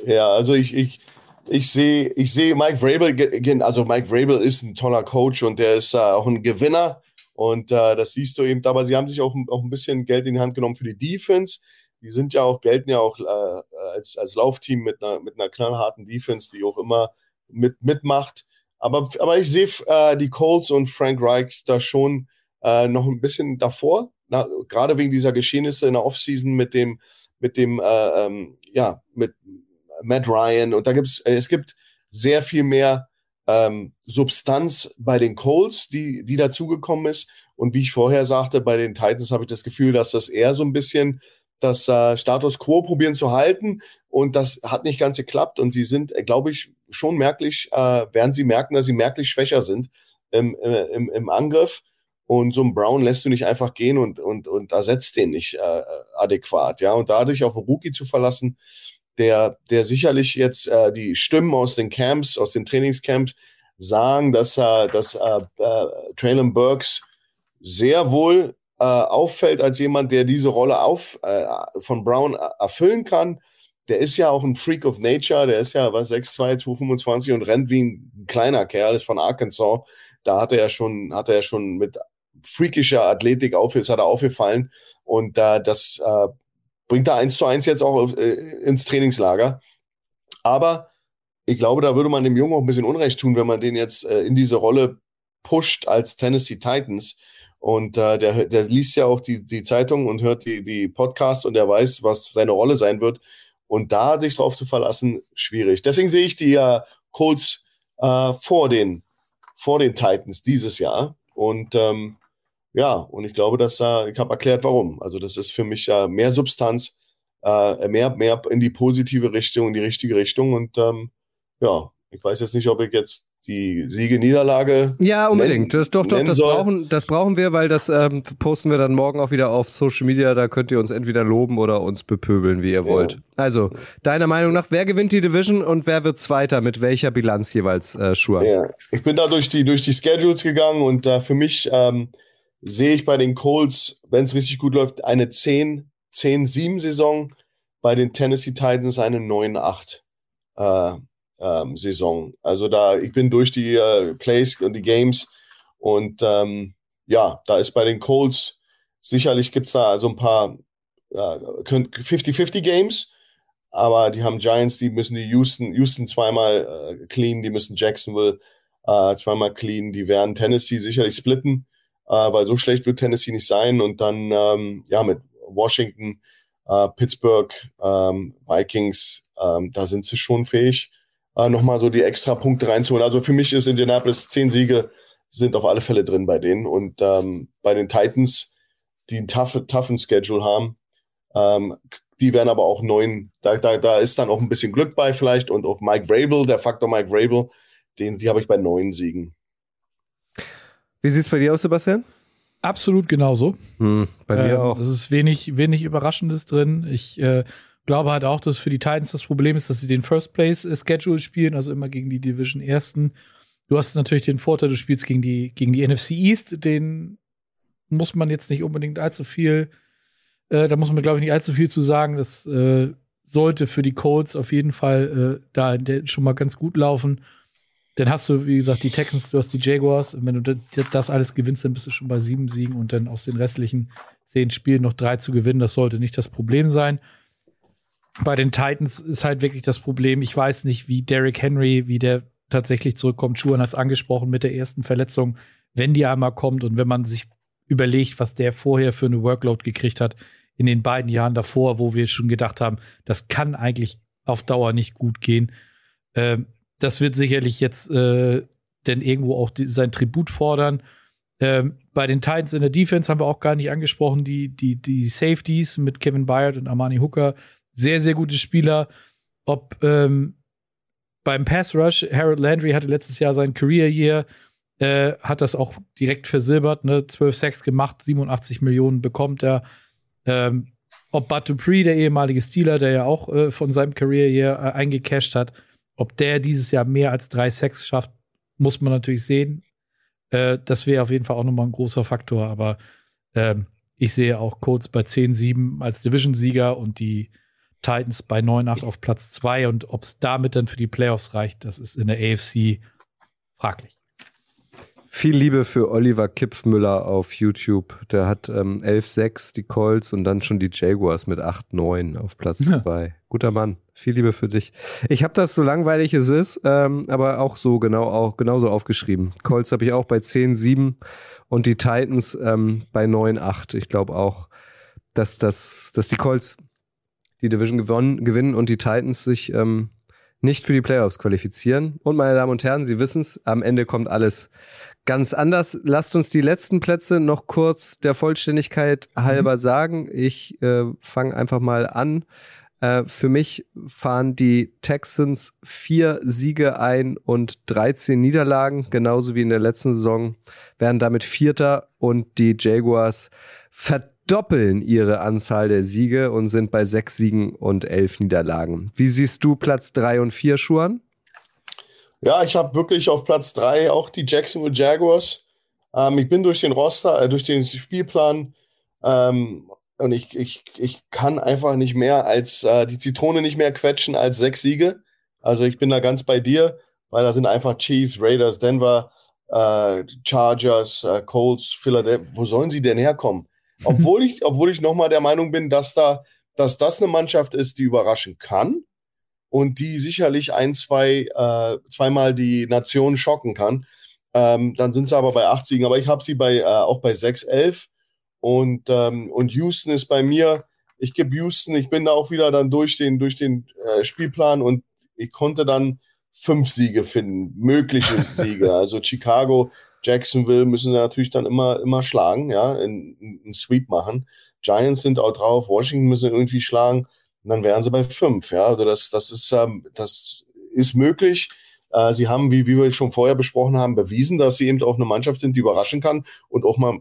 Ja, also ich, ich, ich sehe ich seh Mike Vrabel, also Mike Vrabel ist ein toller Coach und der ist äh, auch ein Gewinner und äh, das siehst du eben, aber sie haben sich auch, auch ein bisschen Geld in die Hand genommen für die Defense. Die sind ja auch, gelten ja auch äh, als, als Laufteam mit einer, mit einer knallharten Defense, die auch immer mit, mitmacht. Aber, aber ich sehe äh, die Colts und Frank Reich da schon äh, noch ein bisschen davor na, gerade wegen dieser Geschehnisse in der Offseason mit dem, mit dem, äh, ähm, ja, mit Matt Ryan und da gibt's, äh, es gibt sehr viel mehr ähm, Substanz bei den Colts, die, die dazugekommen ist. Und wie ich vorher sagte, bei den Titans habe ich das Gefühl, dass das eher so ein bisschen das äh, Status quo probieren zu halten. Und das hat nicht ganz geklappt. Und sie sind, glaube ich, schon merklich, äh, werden sie merken, dass sie merklich schwächer sind im, äh, im, im Angriff. Und so ein Brown lässt du nicht einfach gehen und, und, und ersetzt den nicht äh, adäquat. Ja, und dadurch auf einen Rookie zu verlassen, der, der sicherlich jetzt äh, die Stimmen aus den Camps, aus den Trainingscamps sagen, dass, äh, dass äh, äh, Traylon Burks sehr wohl äh, auffällt als jemand, der diese Rolle auf, äh, von Brown erfüllen kann. Der ist ja auch ein Freak of Nature, der ist ja was 6'2, 225 und rennt wie ein kleiner Kerl, ist von Arkansas. Da hat er ja schon, hat er ja schon mit freakischer Athletik auf, ist, hat er aufgefallen. Und äh, das äh, bringt er eins zu eins jetzt auch äh, ins Trainingslager. Aber ich glaube, da würde man dem Jungen auch ein bisschen Unrecht tun, wenn man den jetzt äh, in diese Rolle pusht als Tennessee Titans. Und äh, der, der liest ja auch die, die Zeitung und hört die, die Podcasts und der weiß, was seine Rolle sein wird. Und da sich drauf zu verlassen, schwierig. Deswegen sehe ich die äh, Colts äh, vor, den, vor den Titans dieses Jahr. Und ähm, ja, und ich glaube, dass da, ich habe erklärt, warum. Also das ist für mich ja mehr Substanz, äh, mehr, mehr in die positive Richtung, in die richtige Richtung. Und ähm, ja, ich weiß jetzt nicht, ob ich jetzt die Siege-Niederlage. Ja, unbedingt. Das, doch, doch, das brauchen, das brauchen wir, weil das ähm, posten wir dann morgen auch wieder auf Social Media. Da könnt ihr uns entweder loben oder uns bepöbeln, wie ihr wollt. Ja. Also, deiner Meinung nach, wer gewinnt die Division und wer wird Zweiter? Mit welcher Bilanz jeweils, äh, Schur? Ja, ich bin da durch die, durch die Schedules gegangen und äh, für mich ähm, sehe ich bei den Colts, wenn es richtig gut läuft, eine 10-7-Saison. Bei den Tennessee Titans eine 9-8 äh, ähm, Saison. Also da, ich bin durch die äh, Plays und die Games und ähm, ja, da ist bei den Colts sicherlich gibt es da so ein paar 50-50 Games, aber die haben Giants, die müssen die Houston, Houston zweimal äh, clean, die müssen Jacksonville äh, zweimal clean, die werden Tennessee sicherlich splitten, äh, weil so schlecht wird Tennessee nicht sein und dann ähm, ja mit Washington, äh, Pittsburgh, ähm, Vikings, ähm, da sind sie schon fähig, äh, nochmal so die extra Punkte reinzuholen. Also für mich ist Indianapolis zehn Siege sind auf alle Fälle drin bei denen und ähm, bei den Titans, die einen tough, toughen Schedule haben, ähm, die werden aber auch neun, da, da, da ist dann auch ein bisschen Glück bei vielleicht und auch Mike Vrabel, der Faktor Mike Vrabel, den, die habe ich bei neun Siegen. Wie sieht es bei dir aus, Sebastian? Absolut genauso. Hm, bei mir ähm, auch. Es ist wenig, wenig Überraschendes drin. Ich äh, glaube halt auch, dass für die Titans das Problem ist, dass sie den First Place Schedule spielen, also immer gegen die Division Ersten. Du hast natürlich den Vorteil, du spielst gegen die, gegen die NFC East, den muss man jetzt nicht unbedingt allzu viel äh, da muss man, glaube ich, nicht allzu viel zu sagen. Das äh, sollte für die Colts auf jeden Fall äh, da schon mal ganz gut laufen. Dann hast du, wie gesagt, die Texans, du hast die Jaguars. Und wenn du das alles gewinnst, dann bist du schon bei sieben Siegen und dann aus den restlichen zehn Spielen noch drei zu gewinnen. Das sollte nicht das Problem sein. Bei den Titans ist halt wirklich das Problem. Ich weiß nicht, wie Derrick Henry, wie der tatsächlich zurückkommt. Schuhan hat es angesprochen mit der ersten Verletzung. Wenn die einmal kommt und wenn man sich überlegt, was der vorher für eine Workload gekriegt hat, in den beiden Jahren davor, wo wir schon gedacht haben, das kann eigentlich auf Dauer nicht gut gehen. Ähm, das wird sicherlich jetzt äh, denn irgendwo auch die, sein Tribut fordern. Ähm, bei den Titans in der Defense haben wir auch gar nicht angesprochen, die, die, die Safeties mit Kevin Byard und Armani Hooker. Sehr, sehr gute Spieler. Ob ähm, beim Pass Rush, Harold Landry hatte letztes Jahr sein Career Year, äh, hat das auch direkt versilbert, ne? 12 Sacks gemacht, 87 Millionen bekommt er. Ähm, ob Bud Dupree, der ehemalige Steeler, der ja auch äh, von seinem Career hier äh, eingecashed hat, ob der dieses Jahr mehr als drei Sacks schafft, muss man natürlich sehen. Äh, das wäre auf jeden Fall auch nochmal ein großer Faktor, aber ähm, ich sehe auch Colts bei 10-7 als Division-Sieger und die Titans bei 9-8 auf Platz 2 und ob es damit dann für die Playoffs reicht, das ist in der AFC fraglich. Viel Liebe für Oliver Kipfmüller auf YouTube. Der hat ähm, 11-6 die Colts und dann schon die Jaguars mit 8-9 auf Platz 2. Ja. Guter Mann. Viel Liebe für dich. Ich habe das so langweilig es ist, ähm, aber auch so genau auch genauso aufgeschrieben. Colts habe ich auch bei 10-7 und die Titans ähm, bei 9-8. Ich glaube auch, dass, das, dass die Colts die Division gewonnen, gewinnen und die Titans sich ähm, nicht für die Playoffs qualifizieren. Und meine Damen und Herren, Sie wissen es, am Ende kommt alles ganz anders. Lasst uns die letzten Plätze noch kurz der Vollständigkeit halber mhm. sagen. Ich äh, fange einfach mal an. Äh, für mich fahren die Texans vier Siege ein und 13 Niederlagen, genauso wie in der letzten Saison, werden damit Vierter und die Jaguars verdoppeln ihre Anzahl der Siege und sind bei sechs Siegen und elf Niederlagen. Wie siehst du Platz drei und vier, Schuan? Ja, ich habe wirklich auf Platz drei auch die Jacksonville Jaguars. Ähm, ich bin durch den Roster, äh, durch den Spielplan ähm, und ich, ich, ich kann einfach nicht mehr als äh, die Zitrone nicht mehr quetschen als sechs Siege. Also ich bin da ganz bei dir, weil da sind einfach Chiefs, Raiders, Denver, äh, Chargers, äh, Colts, Philadelphia. Wo sollen sie denn herkommen? Obwohl ich, obwohl ich nochmal der Meinung bin, dass da, dass das eine Mannschaft ist, die überraschen kann und die sicherlich ein, zwei, äh, zweimal die Nation schocken kann. Ähm, dann sind sie aber bei 8 Siegen. Aber ich habe sie bei, äh, auch bei 6, 11. Und, ähm, und Houston ist bei mir, ich gebe Houston, ich bin da auch wieder dann durch den, durch den äh, Spielplan und ich konnte dann fünf Siege finden, mögliche Siege. Also Chicago, Jacksonville müssen sie natürlich dann immer, immer schlagen, ja, einen Sweep machen. Giants sind auch drauf, Washington müssen irgendwie schlagen. Und dann wären sie bei fünf. Ja, also das, das ist, ähm, das ist möglich. Äh, sie haben, wie, wie wir schon vorher besprochen haben, bewiesen, dass sie eben auch eine Mannschaft sind, die überraschen kann und auch mal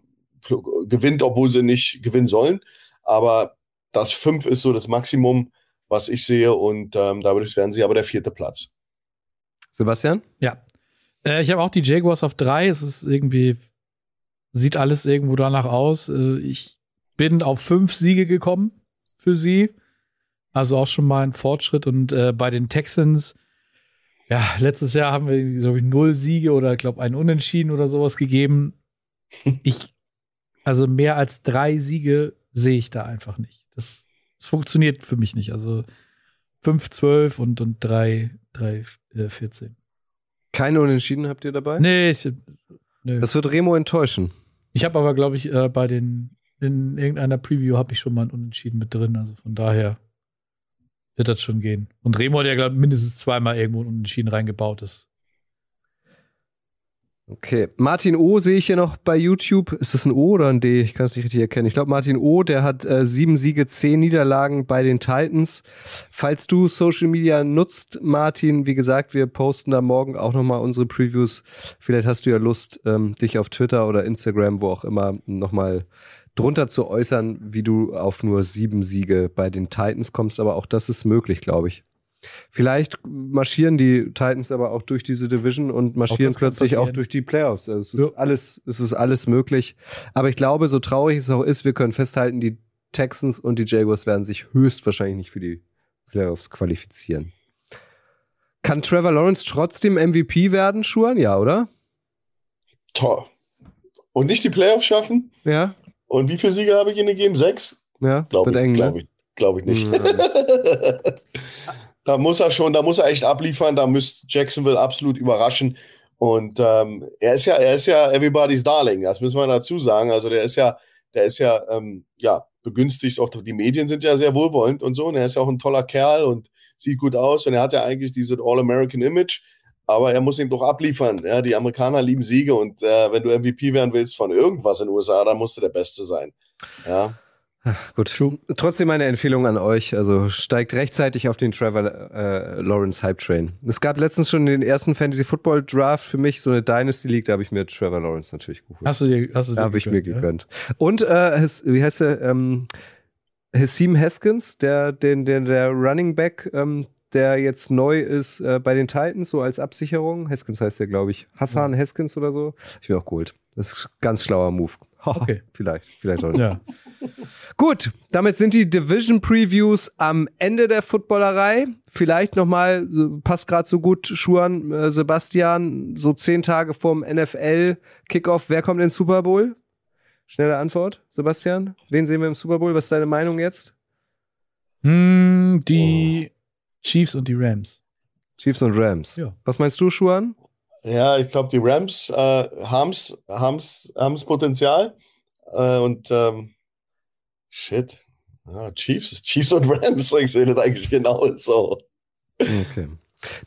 gewinnt, obwohl sie nicht gewinnen sollen. Aber das fünf ist so das Maximum, was ich sehe. Und ähm, dadurch werden sie aber der vierte Platz. Sebastian? Ja. Äh, ich habe auch die Jaguars auf drei. Es ist irgendwie, sieht alles irgendwo danach aus. Äh, ich bin auf fünf Siege gekommen für sie. Also auch schon mal ein Fortschritt. Und äh, bei den Texans Ja, letztes Jahr haben wir, glaube ich, null Siege oder, glaube ein Unentschieden oder sowas gegeben. Ich, also mehr als drei Siege sehe ich da einfach nicht. Das, das funktioniert für mich nicht. Also 5, 12 und, und 3, 3, äh, 14. Keine Unentschieden habt ihr dabei? Nee, ich, nö. Das wird Remo enttäuschen. Ich habe aber, glaube ich, äh, bei den, in irgendeiner Preview habe ich schon mal ein Unentschieden mit drin. Also von daher wird das schon gehen. Und Remo hat ja, glaube ich, mindestens zweimal irgendwo ein Unentschieden reingebaut. Das Okay. Martin O sehe ich hier noch bei YouTube. Ist das ein O oder ein D? Ich kann es nicht richtig erkennen. Ich glaube, Martin O, der hat äh, sieben Siege, zehn Niederlagen bei den Titans. Falls du Social Media nutzt, Martin, wie gesagt, wir posten da morgen auch nochmal unsere Previews. Vielleicht hast du ja Lust, ähm, dich auf Twitter oder Instagram, wo auch immer, nochmal drunter zu äußern, wie du auf nur sieben Siege bei den Titans kommst. Aber auch das ist möglich, glaube ich. Vielleicht marschieren die Titans aber auch durch diese Division und marschieren plötzlich auch durch die Playoffs. Also es, ist ja. alles, es ist alles möglich. Aber ich glaube, so traurig es auch ist, wir können festhalten, die Texans und die Jaguars werden sich höchstwahrscheinlich nicht für die Playoffs qualifizieren. Kann Trevor Lawrence trotzdem MVP werden, Schuan? Ja, oder? Toll. Und nicht die Playoffs schaffen? Ja. Und wie viele Siege habe ich ihnen gegeben? Sechs? Ja, glaube ich, eng, glaub ne? ich, glaub ich nicht. da muss er schon, da muss er echt abliefern, da müsste Jacksonville absolut überraschen. Und ähm, er ist ja, er ist ja everybody's darling, das müssen wir dazu sagen. Also der ist ja, der ist ja, ähm, ja, begünstigt, auch die Medien sind ja sehr wohlwollend und so. Und er ist ja auch ein toller Kerl und sieht gut aus und er hat ja eigentlich dieses All-American-Image, aber er muss ihm doch abliefern. Ja, die Amerikaner lieben Siege und äh, wenn du MVP werden willst von irgendwas in den USA, dann musst du der Beste sein. Ja. Ach, gut, trotzdem meine Empfehlung an euch. Also steigt rechtzeitig auf den Trevor äh, Lawrence Hype Train. Es gab letztens schon den ersten Fantasy Football Draft für mich, so eine Dynasty League, da habe ich mir Trevor Lawrence natürlich geholt. Hast du dir, hast du dir habe ich mir gegönnt. Ja? Und äh, his, wie heißt er? Ähm, Hasim Haskins, der, den, der, der Running Back, ähm, der jetzt neu ist äh, bei den Titans, so als Absicherung. Haskins heißt der, glaube ich. Hassan ja. Haskins oder so. Ich mir auch geholt. Das ist ein ganz schlauer Move. Okay. vielleicht, vielleicht auch nicht. Ja. Gut, damit sind die Division Previews am Ende der Footballerei. Vielleicht nochmal, passt gerade so gut, Schuan, äh, Sebastian, so zehn Tage vorm NFL-Kickoff. Wer kommt in den Super Bowl? Schnelle Antwort, Sebastian. Wen sehen wir im Super Bowl? Was ist deine Meinung jetzt? Hm, die oh. Chiefs und die Rams. Chiefs und Rams. Ja. Was meinst du, Schuan? Ja, ich glaube, die Rams äh, haben es Potenzial. Äh, und ähm, Shit. Ah, Chiefs, Chiefs und Rams, ich sehe das eigentlich genau so. Okay.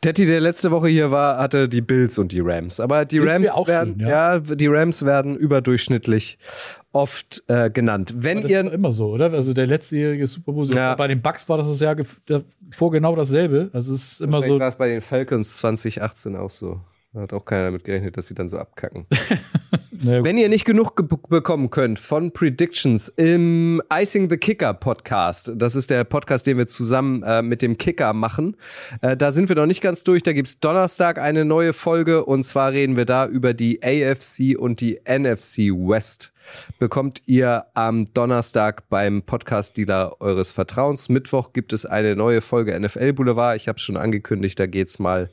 Detti, der letzte Woche hier war, hatte die Bills und die Rams. Aber die Rams werden, schön, ja. ja. die Rams werden überdurchschnittlich oft äh, genannt. Wenn das ihr ist immer so, oder? Also der letztjährige Super Bowl, ja. bei den Bucks war das das Jahr davor genau dasselbe. Also es ist immer so. war es bei den Falcons 2018 auch so. Da hat auch keiner damit gerechnet, dass sie dann so abkacken. naja, Wenn ihr nicht genug bekommen könnt von Predictions im Icing the Kicker Podcast, das ist der Podcast, den wir zusammen äh, mit dem Kicker machen, äh, da sind wir noch nicht ganz durch. Da gibt's Donnerstag eine neue Folge und zwar reden wir da über die AFC und die NFC West. Bekommt ihr am Donnerstag beim Podcast-Dealer eures Vertrauens. Mittwoch gibt es eine neue Folge NFL Boulevard. Ich habe es schon angekündigt, da geht's mal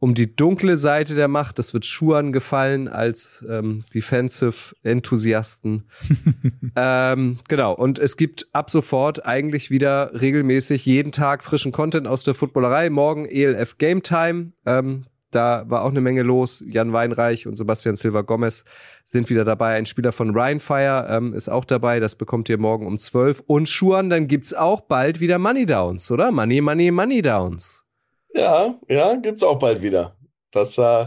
um die dunkle Seite der Macht. Das wird Schuhan gefallen als ähm, Defensive-Enthusiasten. ähm, genau. Und es gibt ab sofort eigentlich wieder regelmäßig jeden Tag frischen Content aus der Footballerei. Morgen ELF Game Time. Ähm, da war auch eine Menge los. Jan Weinreich und Sebastian Silva Gomez sind wieder dabei. Ein Spieler von Rheinfire ähm, ist auch dabei. Das bekommt ihr morgen um 12. Und Schuhan, dann gibt's auch bald wieder Money Downs, oder? Money, Money, Money Downs. Ja, ja, gibt's auch bald wieder. Das, äh,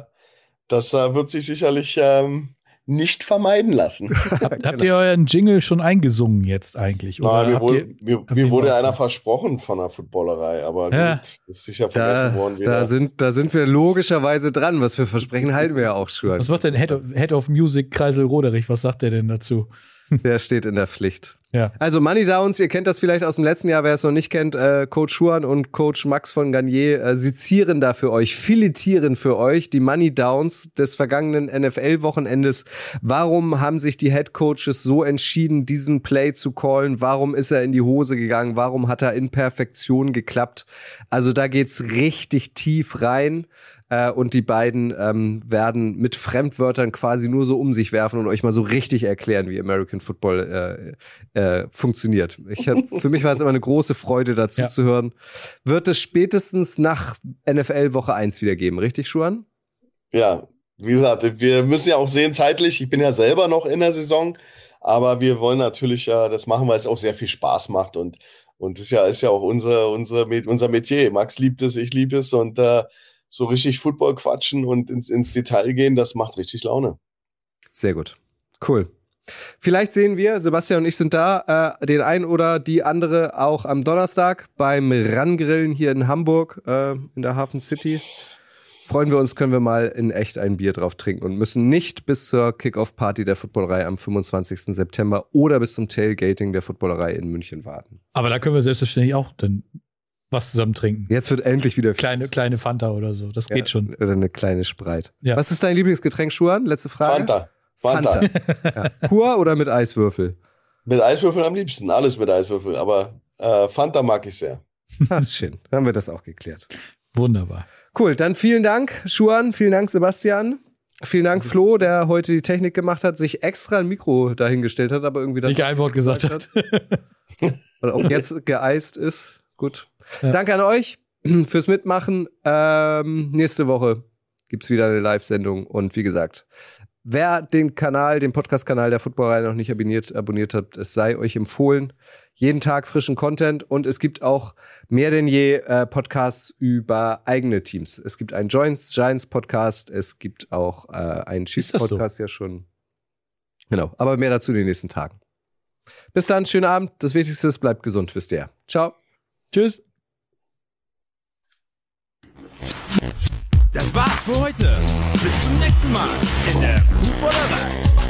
das äh, wird sich sicherlich ähm, nicht vermeiden lassen. Habt, habt ihr euren Jingle schon eingesungen jetzt eigentlich? Oder Nein, mir, wurde, ihr, mir, mir wurde einer versprochen von der Footballerei, aber ja. gut, ist sicher vergessen da, worden. Wieder. Da sind, da sind wir logischerweise dran. Was für Versprechen halten wir ja auch schon. Was macht denn Head of, Head of Music Kreisel Roderich? Was sagt der denn dazu? Der steht in der Pflicht. Ja. Also Money Downs, ihr kennt das vielleicht aus dem letzten Jahr, wer es noch nicht kennt, äh, Coach Schuan und Coach Max von Garnier äh, sezieren da für euch, filetieren für euch die Money Downs des vergangenen NFL-Wochenendes. Warum haben sich die Head Coaches so entschieden, diesen Play zu callen? Warum ist er in die Hose gegangen? Warum hat er in Perfektion geklappt? Also da geht's richtig tief rein. Äh, und die beiden ähm, werden mit Fremdwörtern quasi nur so um sich werfen und euch mal so richtig erklären, wie American Football äh, äh, funktioniert. Ich hab, für mich war es immer eine große Freude, dazu Ja. zu hören. Wird es spätestens nach NFL Woche 1 wieder geben, richtig, Schuan? Ja, wie gesagt, wir müssen ja auch sehen zeitlich. Ich bin ja selber noch in der Saison, aber wir wollen natürlich äh, das machen, weil es auch sehr viel Spaß macht und und das ist ja ist ja auch unsere unsere unser Metier. Max liebt es, ich liebe es und äh, so richtig Football quatschen und ins, ins Detail gehen, das macht richtig Laune. Sehr gut. Cool. Vielleicht sehen wir, Sebastian und ich sind da, äh, den einen oder die andere auch am Donnerstag beim Rangrillen hier in Hamburg, äh, in der Hafen City. Freuen wir uns, können wir mal in echt ein Bier drauf trinken und müssen nicht bis zur Kickoff-Party der Footballerei am 25. September oder bis zum Tailgating der Footballerei in München warten. Aber da können wir selbstverständlich auch dann was zusammen trinken. Jetzt wird endlich wieder Kleine, kleine Fanta oder so. Das geht schon. Oder eine kleine Spreit. Ja. Was ist dein Lieblingsgetränk, Schuhan? Letzte Frage. Fanta. Fanta. ja. Pur oder mit Eiswürfel? Mit Eiswürfel am liebsten, alles mit Eiswürfel, aber äh, Fanta mag ich sehr. Schön. Dann haben wir das auch geklärt. Wunderbar. Cool, dann vielen Dank, Schuan, vielen Dank, Sebastian. Vielen Dank, Flo, der heute die Technik gemacht hat, sich extra ein Mikro dahingestellt hat, aber irgendwie dann Nicht ein Wort gesagt hat. und auch jetzt geeist ist. Gut. Ja. Danke an euch fürs Mitmachen. Ähm, nächste Woche gibt's wieder eine Live-Sendung und wie gesagt, wer den Kanal, den Podcast-Kanal der Footballerei noch nicht abonniert, abonniert hat, es sei euch empfohlen. Jeden Tag frischen Content und es gibt auch mehr denn je äh, Podcasts über eigene Teams. Es gibt einen Giants, Giants Podcast, es gibt auch äh, einen Chiefs das so? Podcast ja schon. Genau, aber mehr dazu in den nächsten Tagen. Bis dann, schönen Abend. Das Wichtigste ist, bleibt gesund, wisst ihr. Ciao. Tschüss. Das war's für heute. Bis zum nächsten Mal in der Footballerei.